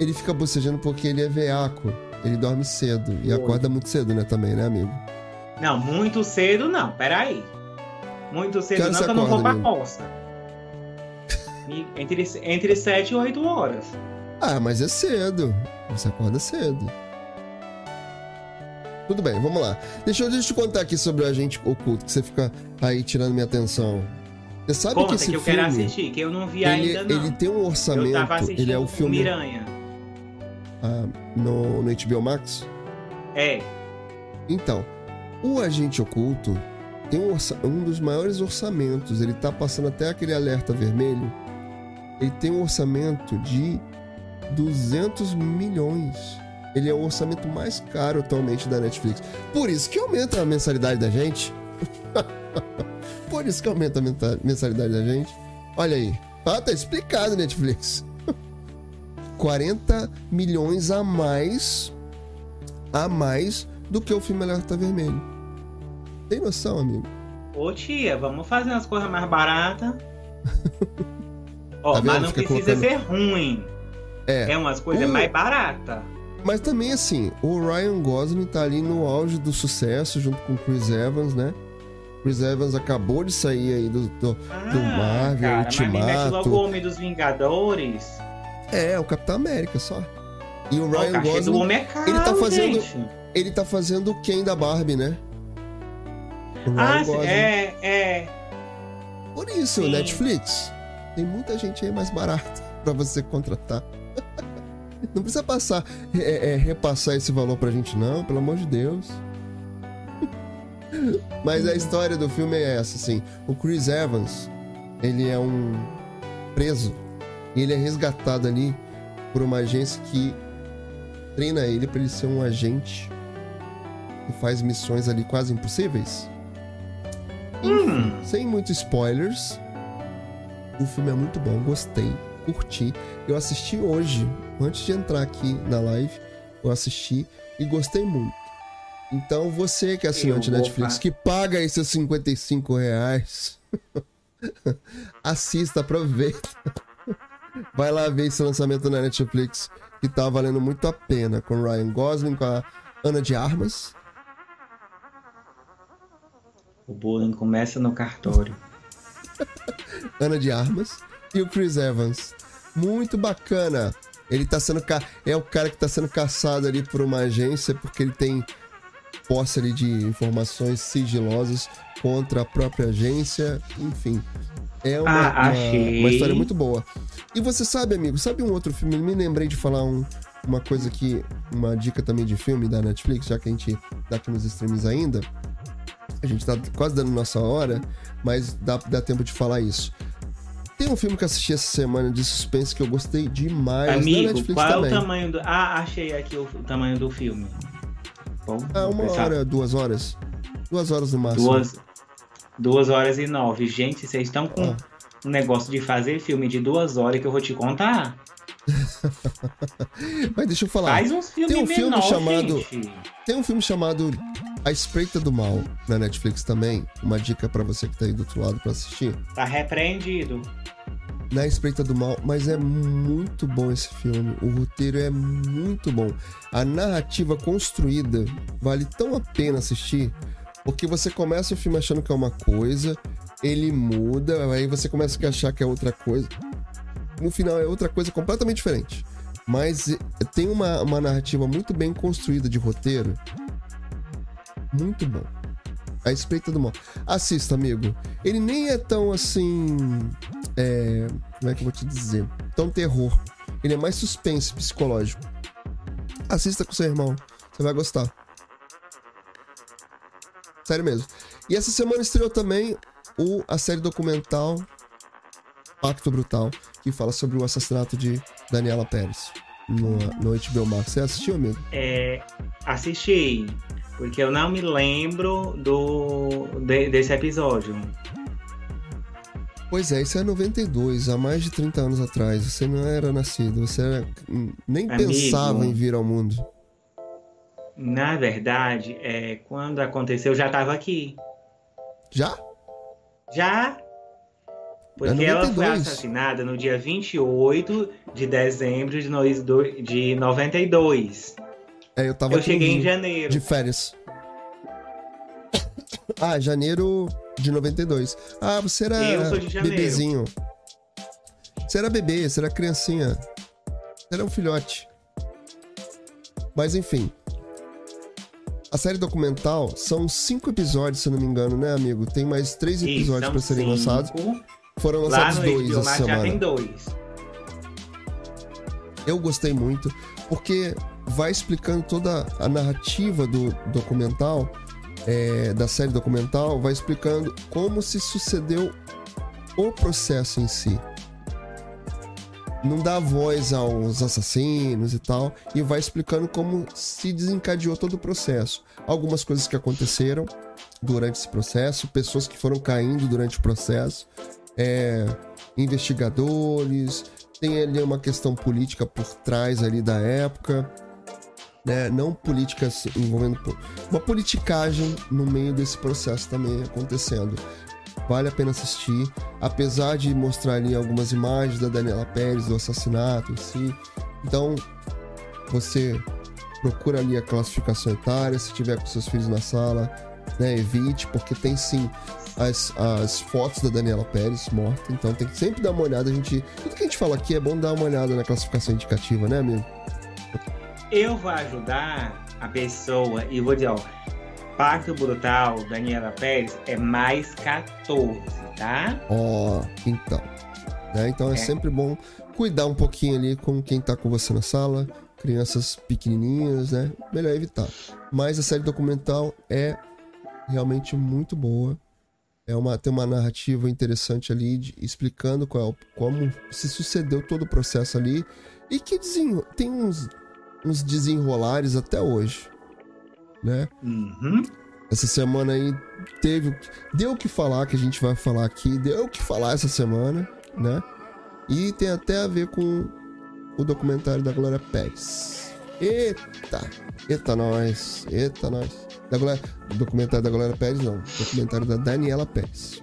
B: ele fica bocejando porque ele é veaco. Ele dorme cedo. E acorda muito cedo, né, também, né, amigo?
A: Não, muito cedo não, peraí. Muito cedo não, que eu não vou pra costa. entre, entre 7 e 8 horas.
B: Ah, mas é cedo. Você acorda cedo. Tudo bem, vamos lá. Deixa eu, deixa eu te contar aqui sobre o agente oculto, que você fica aí tirando minha atenção. Você sabe
A: Conta
B: que esse
A: que eu
B: filme,
A: quero assistir, que eu não vi
B: ele,
A: ainda não.
B: Ele tem um orçamento, ele é o filme...
A: Miranha.
B: Ah, no, no HBO Max?
A: É.
B: Então, o Agente Oculto tem um, um dos maiores orçamentos. Ele tá passando até aquele alerta vermelho. Ele tem um orçamento de 200 milhões. Ele é o orçamento mais caro atualmente da Netflix. Por isso que aumenta a mensalidade da gente. [LAUGHS] Por isso que aumenta a mensalidade da gente. Olha aí. Ah, tá explicado, Netflix. [LAUGHS] 40 milhões a mais a mais do que o filme Alerta Vermelho. Tem noção, amigo?
A: Ô tia, vamos fazer umas coisas mais baratas. [LAUGHS] Ó, tá mas não precisa colocando... ser ruim. É, é umas coisas o... mais baratas.
B: Mas também, assim, o Ryan Gosling tá ali no auge do sucesso junto com o Chris Evans, né? Chris Evans acabou de sair aí do, do, ah, do Marvel, cara, Ultimato. Mas me mete
A: logo o Homem dos Vingadores.
B: É, o Capitão América só. E o Ryan
A: o
B: Gosling.
A: É caro,
B: ele tá fazendo.
A: Gente.
B: Ele tá fazendo o Ken da Barbie, né?
A: ah, Gosling. é, é.
B: Por isso, Sim. Netflix. Tem muita gente aí mais barata [LAUGHS] para você contratar. Não precisa passar, é, é, repassar esse valor pra gente, não, pelo amor de Deus. [LAUGHS] Mas a história do filme é essa, assim. O Chris Evans, ele é um preso. E ele é resgatado ali por uma agência que treina ele para ele ser um agente e faz missões ali quase impossíveis. Hum. Sem muitos spoilers, o filme é muito bom, gostei, curti. Eu assisti hoje, antes de entrar aqui na live, eu assisti e gostei muito. Então você que é assinante Netflix, que paga aí seus 55 reais, [LAUGHS] assista, aproveita. [LAUGHS] Vai lá ver esse lançamento na Netflix, que tá valendo muito a pena, com Ryan Gosling, com a Ana de Armas.
A: O bullying começa no cartório. [LAUGHS]
B: Ana de Armas e o Chris Evans. Muito bacana. Ele tá sendo ca... é o cara que tá sendo caçado ali por uma agência porque ele tem posse ali de informações sigilosas contra a própria agência, enfim. É uma,
A: ah,
B: uma, uma, história muito boa. E você sabe, amigo, sabe um outro filme? Eu me lembrei de falar um, uma coisa que. Uma dica também de filme da Netflix, já que a gente tá aqui nos streams ainda. A gente tá quase dando nossa hora, mas dá, dá tempo de falar isso. Tem um filme que eu assisti essa semana de suspense que eu gostei demais.
A: Amigo, qual também. é o tamanho do. Ah, achei aqui o tamanho do filme.
B: Bom, ah, uma pensar. hora, duas horas. Duas horas no máximo.
A: Duas, duas horas e nove. Gente, vocês estão com ah. um negócio de fazer filme de duas horas que eu vou te contar. [LAUGHS]
B: Mas deixa eu falar.
A: Faz uns filmes
B: tem um
A: filme
B: menor, chamado. Gente. Tem um filme chamado A Espreita do Mal na Netflix também. Uma dica para você que tá aí do outro lado para assistir.
A: Tá repreendido.
B: Na Espreita do Mal, mas é muito bom esse filme. O roteiro é muito bom. A narrativa construída vale tão a pena assistir, porque você começa o filme achando que é uma coisa, ele muda, aí você começa a achar que é outra coisa no final é outra coisa completamente diferente. Mas eh, tem uma, uma narrativa muito bem construída de roteiro. Muito bom. A Espreita do Mal. Assista, amigo. Ele nem é tão assim. É, como é que eu vou te dizer? Tão terror. Ele é mais suspense psicológico. Assista com seu irmão. Você vai gostar. Sério mesmo. E essa semana estreou também o, a série documental Pacto Brutal, que fala sobre o assassinato de Daniela Pérez no, no HBO Max. Você assistiu, amigo?
A: É, assisti, porque eu não me lembro do, de, desse episódio.
B: Pois é, isso é 92, há mais de 30 anos atrás. Você não era nascido, você era, nem Amigo, pensava em vir ao mundo.
A: Na verdade, é, quando aconteceu, eu já estava aqui.
B: Já?
A: Já. Porque é ela foi assassinada no dia 28 de dezembro de 92.
B: É, eu tava
A: Eu cheguei em janeiro.
B: De férias. Ah, janeiro de 92. Ah, você era bebezinho. Você era bebê, você era criancinha. Você era um filhote. Mas enfim. A série documental são cinco episódios, se eu não me engano, né, amigo? Tem mais três episódios para serem cinco. lançados. Foram lançados dois essa semana. Já
A: tem dois.
B: Eu gostei muito, porque vai explicando toda a narrativa do documental é, da série documental vai explicando como se sucedeu o processo em si. Não dá voz aos assassinos e tal, e vai explicando como se desencadeou todo o processo. Algumas coisas que aconteceram durante esse processo, pessoas que foram caindo durante o processo, é, investigadores, tem ali uma questão política por trás ali da época né? Não políticas envolvendo uma politicagem no meio desse processo também acontecendo. Vale a pena assistir, apesar de mostrar ali algumas imagens da Daniela Pérez do assassinato em si. Então, você procura ali a classificação etária, se tiver com seus filhos na sala, né, evite, porque tem sim as, as fotos da Daniela Pérez morta, então tem que sempre dar uma olhada, a gente, tudo que a gente fala aqui é bom dar uma olhada na classificação indicativa, né, amigo?
A: Eu vou ajudar a pessoa e vou dizer, ó, Pacto Brutal, Daniela Pérez, é mais 14, tá?
B: Ó, oh, então. Né? Então é, é, sempre bom cuidar um pouquinho ali com quem tá com você na sala, crianças pequenininhas, né? Melhor evitar. Mas a série documental é realmente muito boa. É uma, tem uma narrativa interessante ali, de, explicando qual, como se sucedeu todo o processo ali. E que tem uns uns desenrolares até hoje, né?
A: Uhum.
B: Essa semana aí teve. Deu o que falar, que a gente vai falar aqui, deu o que falar essa semana, né? E tem até a ver com o documentário da Glória Pérez. Eita! Eita nós! Eita nós! Da Glória, documentário da Glória Pérez, não. Documentário da Daniela Pérez.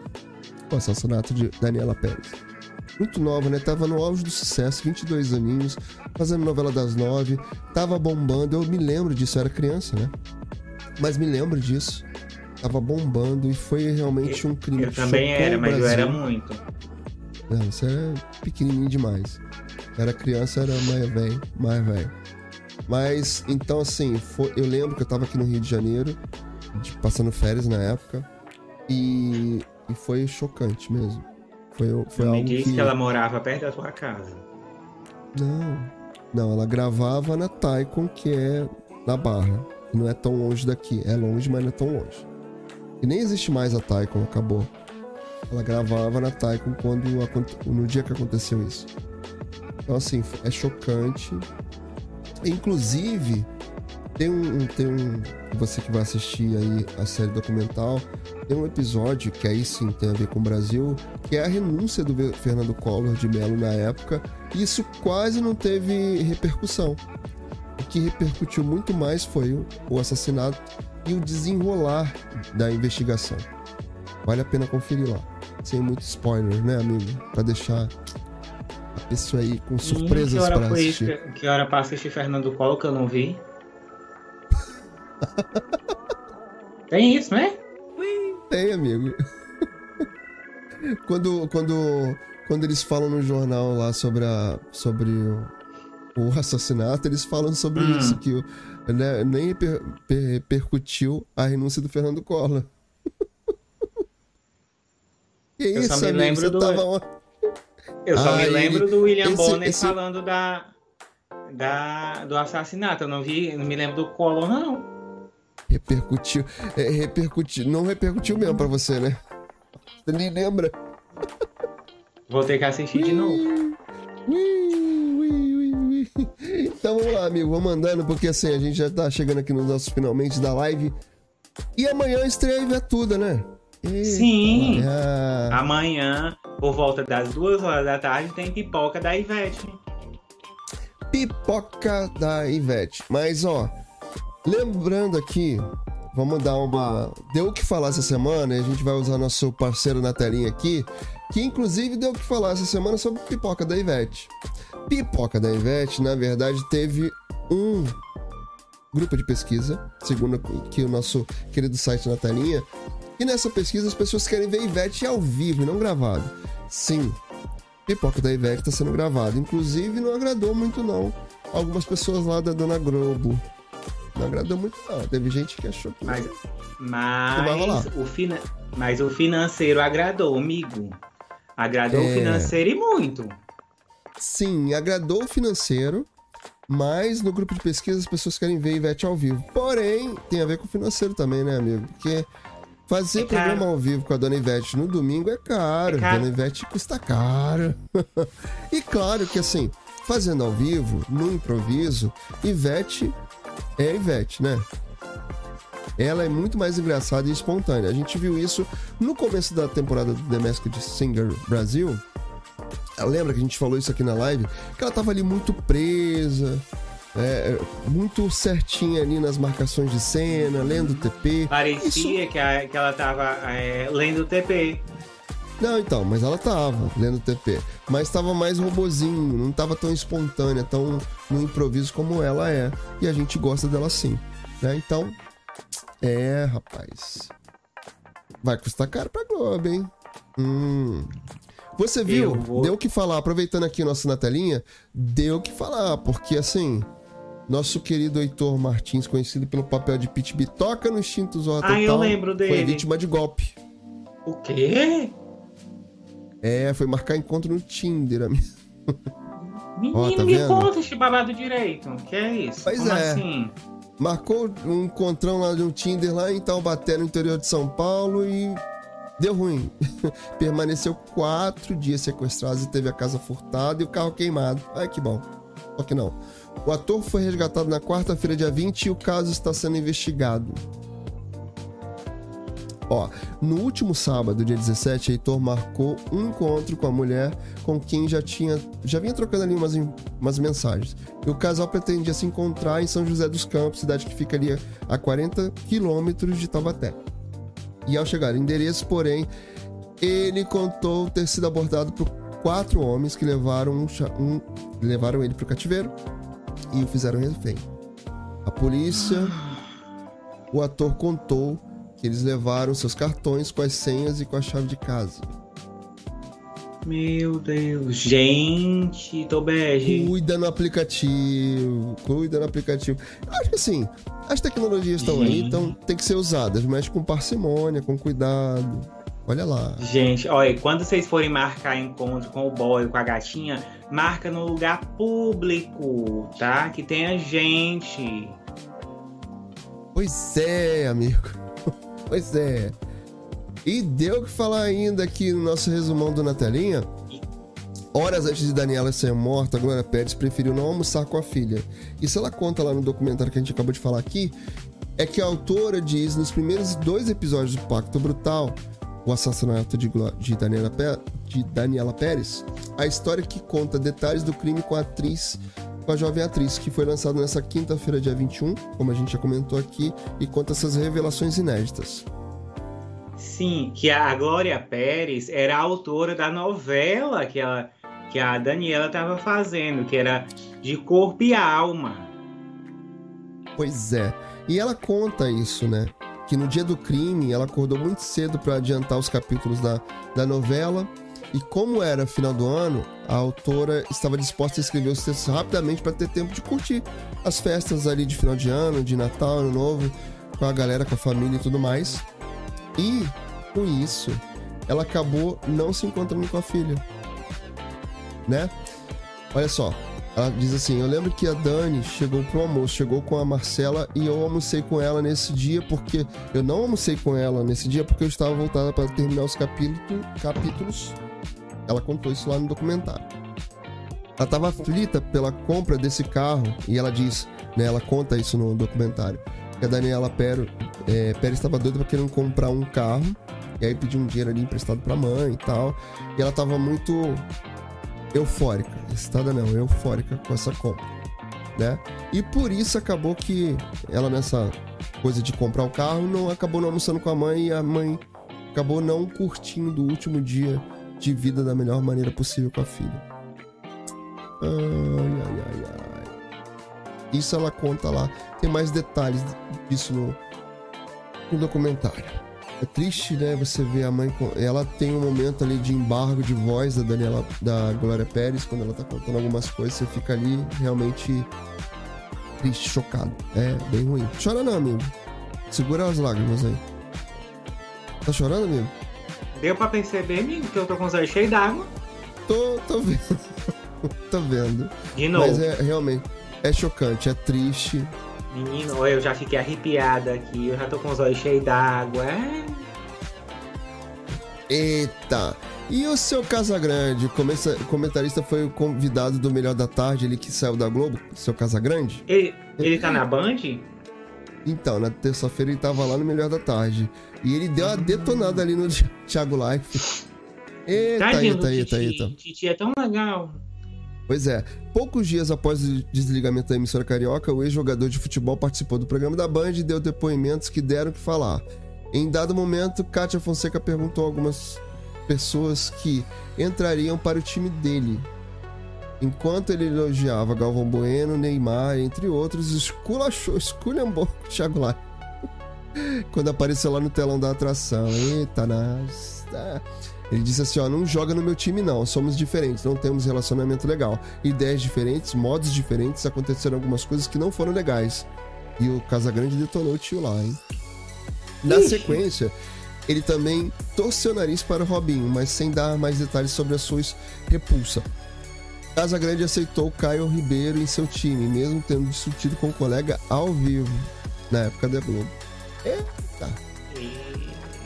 B: O assassinato de Daniela Pérez muito nova, né? Tava no auge do sucesso, 22 aninhos, fazendo novela das nove, tava bombando. Eu me lembro disso, eu era criança, né? Mas me lembro disso. Tava bombando e foi realmente um crime.
A: Eu também era, mas eu era muito.
B: Não, você era pequenininho demais. Era criança, era mais velho, mais velho. Mas, então assim, foi, eu lembro que eu tava aqui no Rio de Janeiro, de, passando férias na época, e, e foi chocante mesmo. Foi, foi
A: Me
B: algo
A: disse
B: que...
A: que ela morava perto da sua casa.
B: Não. Não, ela gravava na Taikon, que é na Barra. Não é tão longe daqui. É longe, mas não é tão longe. E nem existe mais a Taikon, acabou. Ela gravava na Taikon quando no dia que aconteceu isso. Então assim, é chocante. Inclusive, tem um, tem um. Você que vai assistir aí a série documental, tem um episódio que aí sim tem a ver com o Brasil, que é a renúncia do Fernando Collor de Mello na época, e isso quase não teve repercussão. O que repercutiu muito mais foi o assassinato e o desenrolar da investigação. Vale a pena conferir lá. Sem muito spoiler, né, amigo? Pra deixar a pessoa aí com surpresas para assistir.
A: Que, que hora passa esse Fernando Collor que eu não vi? [LAUGHS] Tem isso, né?
B: Tem, amigo. quando, quando, quando eles falam no jornal lá sobre, a, sobre o, o assassinato, eles falam sobre hum. isso, que né, nem per, per, percutiu a renúncia do Fernando Collor. [LAUGHS]
A: que eu isso, só me amigo? lembro Você do... Tava... Eu só ah, me lembro ele... do William esse, Bonner esse... falando da, da, do assassinato. Eu não vi, não me lembro do Collor, não.
B: Repercutiu. É, repercutiu. Não repercutiu mesmo pra você, né? Você nem lembra?
A: Vou ter que assistir de novo.
B: Então vamos lá, amigo. Vamos andando, porque assim, a gente já tá chegando aqui nos nossos finalmente da live. E amanhã estreia a Ivetuda, né?
A: Eita, Sim. Amanhã, por volta das duas horas da tarde, tem pipoca da Ivete.
B: Pipoca da Ivete. Mas, ó, lembrando aqui, vamos dar uma. Deu o que falar essa semana, e a gente vai usar nosso parceiro na telinha aqui, que inclusive deu o que falar essa semana sobre pipoca da Ivete. Pipoca da Ivete, na verdade, teve um grupo de pesquisa, segundo que o nosso querido site na telinha. E nessa pesquisa as pessoas querem ver Ivete ao vivo e não gravado. Sim, Pipoca da Ivete está sendo gravado. Inclusive, não agradou muito, não. Algumas pessoas lá da Dona Globo. Não agradou muito, não. Teve gente que achou que.
A: Mas, mas, o, fina... mas o financeiro agradou, amigo. Agradou é... o financeiro e muito.
B: Sim, agradou o financeiro, mas no grupo de pesquisa as pessoas querem ver Ivete ao vivo. Porém, tem a ver com o financeiro também, né, amigo? Porque fazer é programa ao vivo com a Dona Ivete no domingo é caro. É caro. Dona Ivete custa caro. [LAUGHS] e claro que assim, fazendo ao vivo, no improviso, Ivete é Ivete, né? Ela é muito mais engraçada e espontânea. A gente viu isso no começo da temporada do The Masked Singer Brasil Lembra que a gente falou isso aqui na live? Que ela tava ali muito presa, é, muito certinha ali nas marcações de cena, lendo o TP.
A: Parecia isso... que, a, que ela tava é, lendo o TP.
B: Não, então, mas ela tava lendo o TP. Mas tava mais robozinho, não tava tão espontânea, tão no improviso como ela é. E a gente gosta dela assim. Né? Então, é, rapaz. Vai custar caro pra Globo, hein? Hum. Você viu? Vou... Deu o que falar. Aproveitando aqui o nosso na telinha, deu o que falar, porque assim. Nosso querido Heitor Martins, conhecido pelo papel de Pit Bitoca no Instinto Zorra
A: Ah, eu lembro dele.
B: Foi vítima de golpe.
A: O quê?
B: É, foi marcar encontro no Tinder, amigo.
A: Menino, Ó, tá me vendo? conta este babado direito. Que é isso?
B: Pois Como é. assim? Marcou um encontrão lá de um Tinder lá em Taubaté, no interior de São Paulo, e Deu ruim. [LAUGHS] Permaneceu quatro dias sequestrado e teve a casa furtada e o carro queimado. Ai, que bom. Só que não. O ator foi resgatado na quarta-feira, dia 20, e o caso está sendo investigado. Ó, no último sábado, dia 17, Heitor marcou um encontro com a mulher com quem já tinha já vinha trocando ali umas, umas mensagens. E o casal pretendia se encontrar em São José dos Campos, cidade que ficaria a 40 quilômetros de Taubaté. E ao chegar ao endereço, porém, ele contou ter sido abordado por quatro homens que levaram, um, um levaram ele para o cativeiro e o fizeram refém. A polícia, o ator contou que eles levaram seus cartões com as senhas e com a chave de casa.
A: Meu Deus. Gente, Tobege.
B: Cuida no aplicativo. Cuida no aplicativo. Acho que assim, as tecnologias estão aí, então tem que ser usadas, mas com parcimônia, com cuidado. Olha lá.
A: Gente, olha, quando vocês forem marcar encontro com o boy, com a gatinha, marca no lugar público, tá? Que tenha gente.
B: Pois é, amigo. Pois é. E deu o que falar ainda aqui no nosso resumão do Natelinha. Horas antes de Daniela ser morta, Glória Pérez preferiu não almoçar com a filha. Isso ela conta lá no documentário que a gente acabou de falar aqui. É que a autora diz nos primeiros dois episódios do Pacto Brutal, o assassinato de, de, Daniela, de Daniela Pérez, a história que conta detalhes do crime com a atriz com a jovem atriz, que foi lançado nessa quinta-feira, dia 21, como a gente já comentou aqui, e conta essas revelações inéditas.
A: Sim, que a Glória Pérez era a autora da novela que, ela, que a Daniela estava fazendo, que era De Corpo e Alma.
B: Pois é. E ela conta isso, né? Que no dia do crime ela acordou muito cedo para adiantar os capítulos da, da novela. E como era final do ano, a autora estava disposta a escrever os textos rapidamente para ter tempo de curtir as festas ali de final de ano, de Natal, Ano Novo, com a galera, com a família e tudo mais. E, com isso, ela acabou não se encontrando com a filha. Né? Olha só. Ela diz assim: Eu lembro que a Dani chegou pro almoço, chegou com a Marcela e eu almocei com ela nesse dia porque. Eu não almocei com ela nesse dia porque eu estava voltada para terminar os capítulo, capítulos. Ela contou isso lá no documentário. Ela estava aflita pela compra desse carro e ela diz, né? Ela conta isso no documentário. Que a Daniela Pérez é, estava doida para querer comprar um carro e aí pediu um dinheiro ali emprestado pra mãe e tal. E ela tava muito eufórica. Excitada não, eufórica com essa compra. Né? E por isso acabou que ela nessa coisa de comprar o carro não acabou não almoçando com a mãe e a mãe acabou não curtindo o último dia de vida da melhor maneira possível com a filha. Ai, ai, ai, ai. Isso ela conta lá. Tem mais detalhes disso no, no documentário. É triste, né? Você vê a mãe. Ela tem um momento ali de embargo de voz da Daniela, da Glória Pérez, quando ela tá contando algumas coisas, você fica ali realmente triste, chocado. É bem ruim. Chora não, amigo. Segura as lágrimas aí. Tá chorando, amigo?
A: Deu pra perceber, amigo, que eu tô com os olhos cheios d'água?
B: Tô, tô vendo. [LAUGHS] tô vendo.
A: De novo.
B: Mas é realmente. É chocante, é triste.
A: Menino, eu já fiquei arrepiada aqui, eu já tô com os olhos cheios d'água. É...
B: Eita! E o seu Casagrande, comentarista, foi o convidado do Melhor da Tarde, ele que saiu da Globo, seu Casagrande?
A: Ele, ele tá na Band?
B: Então, na terça-feira ele tava lá no Melhor da Tarde. E ele deu uma detonada ali no [LAUGHS] Thiago Life.
A: Eita, tá eita, eita, eita. Titi é tão legal.
B: Pois é, poucos dias após o desligamento da emissora carioca, o ex-jogador de futebol participou do programa da Band e deu depoimentos que deram o que falar. Em dado momento, Kátia Fonseca perguntou a algumas pessoas que entrariam para o time dele. Enquanto ele elogiava Galvão Bueno, Neymar, entre outros, esculachou, esculhambou o Thiago Lai. [LAUGHS] Quando apareceu lá no telão da atração. Eita, nas. Ele disse assim: ó, não joga no meu time, não. Somos diferentes, não temos relacionamento legal. Ideias diferentes, modos diferentes, aconteceram algumas coisas que não foram legais. E o Casagrande detonou o tio lá, hein? Na Ixi. sequência, ele também torceu o nariz para o Robinho, mas sem dar mais detalhes sobre a sua repulsa. Casagrande aceitou Caio Ribeiro em seu time, mesmo tendo discutido com o colega ao vivo, na época da Globo. Eita!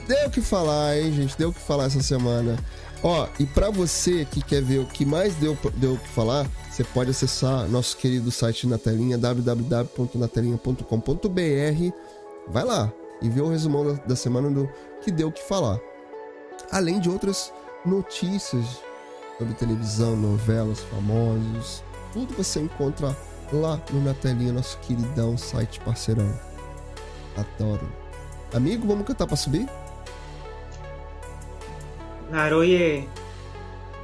B: Deu o que falar, hein, gente? Deu o que falar essa semana. Ó, e para você que quer ver o que mais deu, deu o que falar, você pode acessar nosso querido site na telinha, www.natelinha.com.br. Vai lá e vê o resumão da, da semana do que deu o que falar. Além de outras notícias sobre televisão, novelas, famosos. Tudo você encontra lá no Na Telinha, nosso queridão site parceirão. Adoro. Amigo, vamos cantar pra subir?
A: Naroye.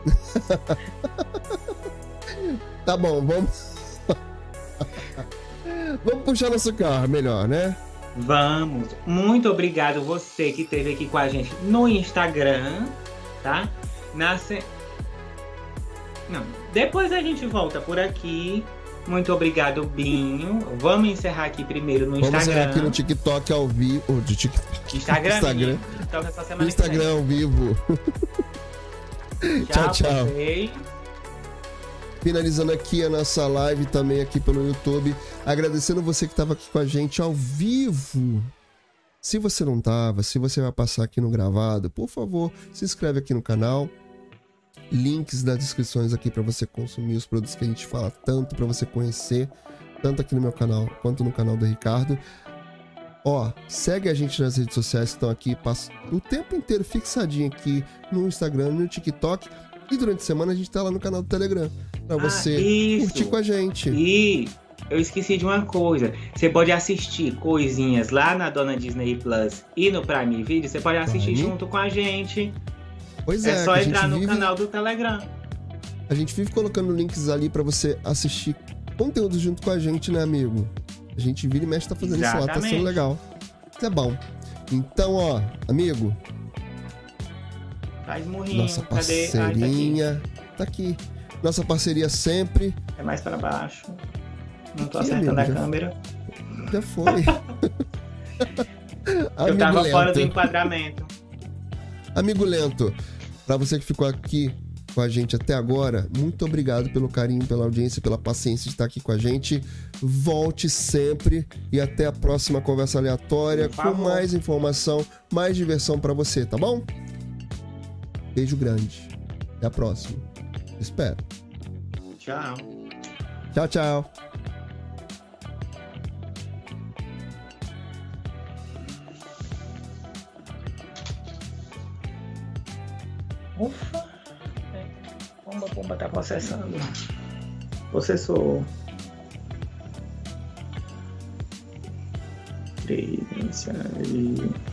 A: [LAUGHS]
B: tá bom, vamos. [LAUGHS] vamos puxar nosso carro, melhor, né?
A: Vamos. Muito obrigado você que esteve aqui com a gente no Instagram, tá? Na. Não, depois a gente volta por aqui. Muito obrigado, Binho. Vamos encerrar aqui primeiro no Instagram. Vamos encerrar
B: aqui no TikTok ao vivo. De TikTok.
A: Instagram.
B: Instagram. Então, Instagram ao vivo. tchau, [LAUGHS] tchau. Finalizando aqui a nossa live também aqui pelo YouTube. Agradecendo você que estava aqui com a gente ao vivo. Se você não estava, se você vai passar aqui no gravado, por favor, se inscreve aqui no canal. Links nas descrições aqui para você consumir os produtos que a gente fala tanto, para você conhecer, tanto aqui no meu canal quanto no canal do Ricardo. Ó, segue a gente nas redes sociais que estão aqui, passa o tempo inteiro fixadinho aqui no Instagram, no TikTok. E durante a semana a gente tá lá no canal do Telegram. Pra ah, você isso. curtir com a gente.
A: E eu esqueci de uma coisa. Você pode assistir coisinhas lá na Dona Disney Plus e no Prime Video. Você pode assistir Prime. junto com a gente.
B: Pois é.
A: É só entrar no vive... canal do Telegram.
B: A gente vive colocando links ali para você assistir conteúdo junto com a gente, né, amigo? A gente vira e mexe tá fazendo Exatamente. isso lá, tá sendo legal. Isso é bom. Então, ó, amigo.
A: Faz morrinho.
B: Nossa parceirinha. Ai, tá, aqui. tá, aqui. Nossa parceria sempre.
A: É mais para baixo. Não tô aqui, acertando amigo, a já... câmera.
B: Já foi. [LAUGHS]
A: Eu tava lento. fora do enquadramento.
B: Amigo lento, para você que ficou aqui com a gente até agora, muito obrigado pelo carinho, pela audiência, pela paciência de estar aqui com a gente. Volte sempre e até a próxima conversa aleatória com mais informação, mais diversão para você, tá bom? Beijo grande. Até a próxima. Espero.
A: Tchau.
B: Tchau, tchau.
A: Ufa. Bomba, bomba tá processando. Processou. Credenciais.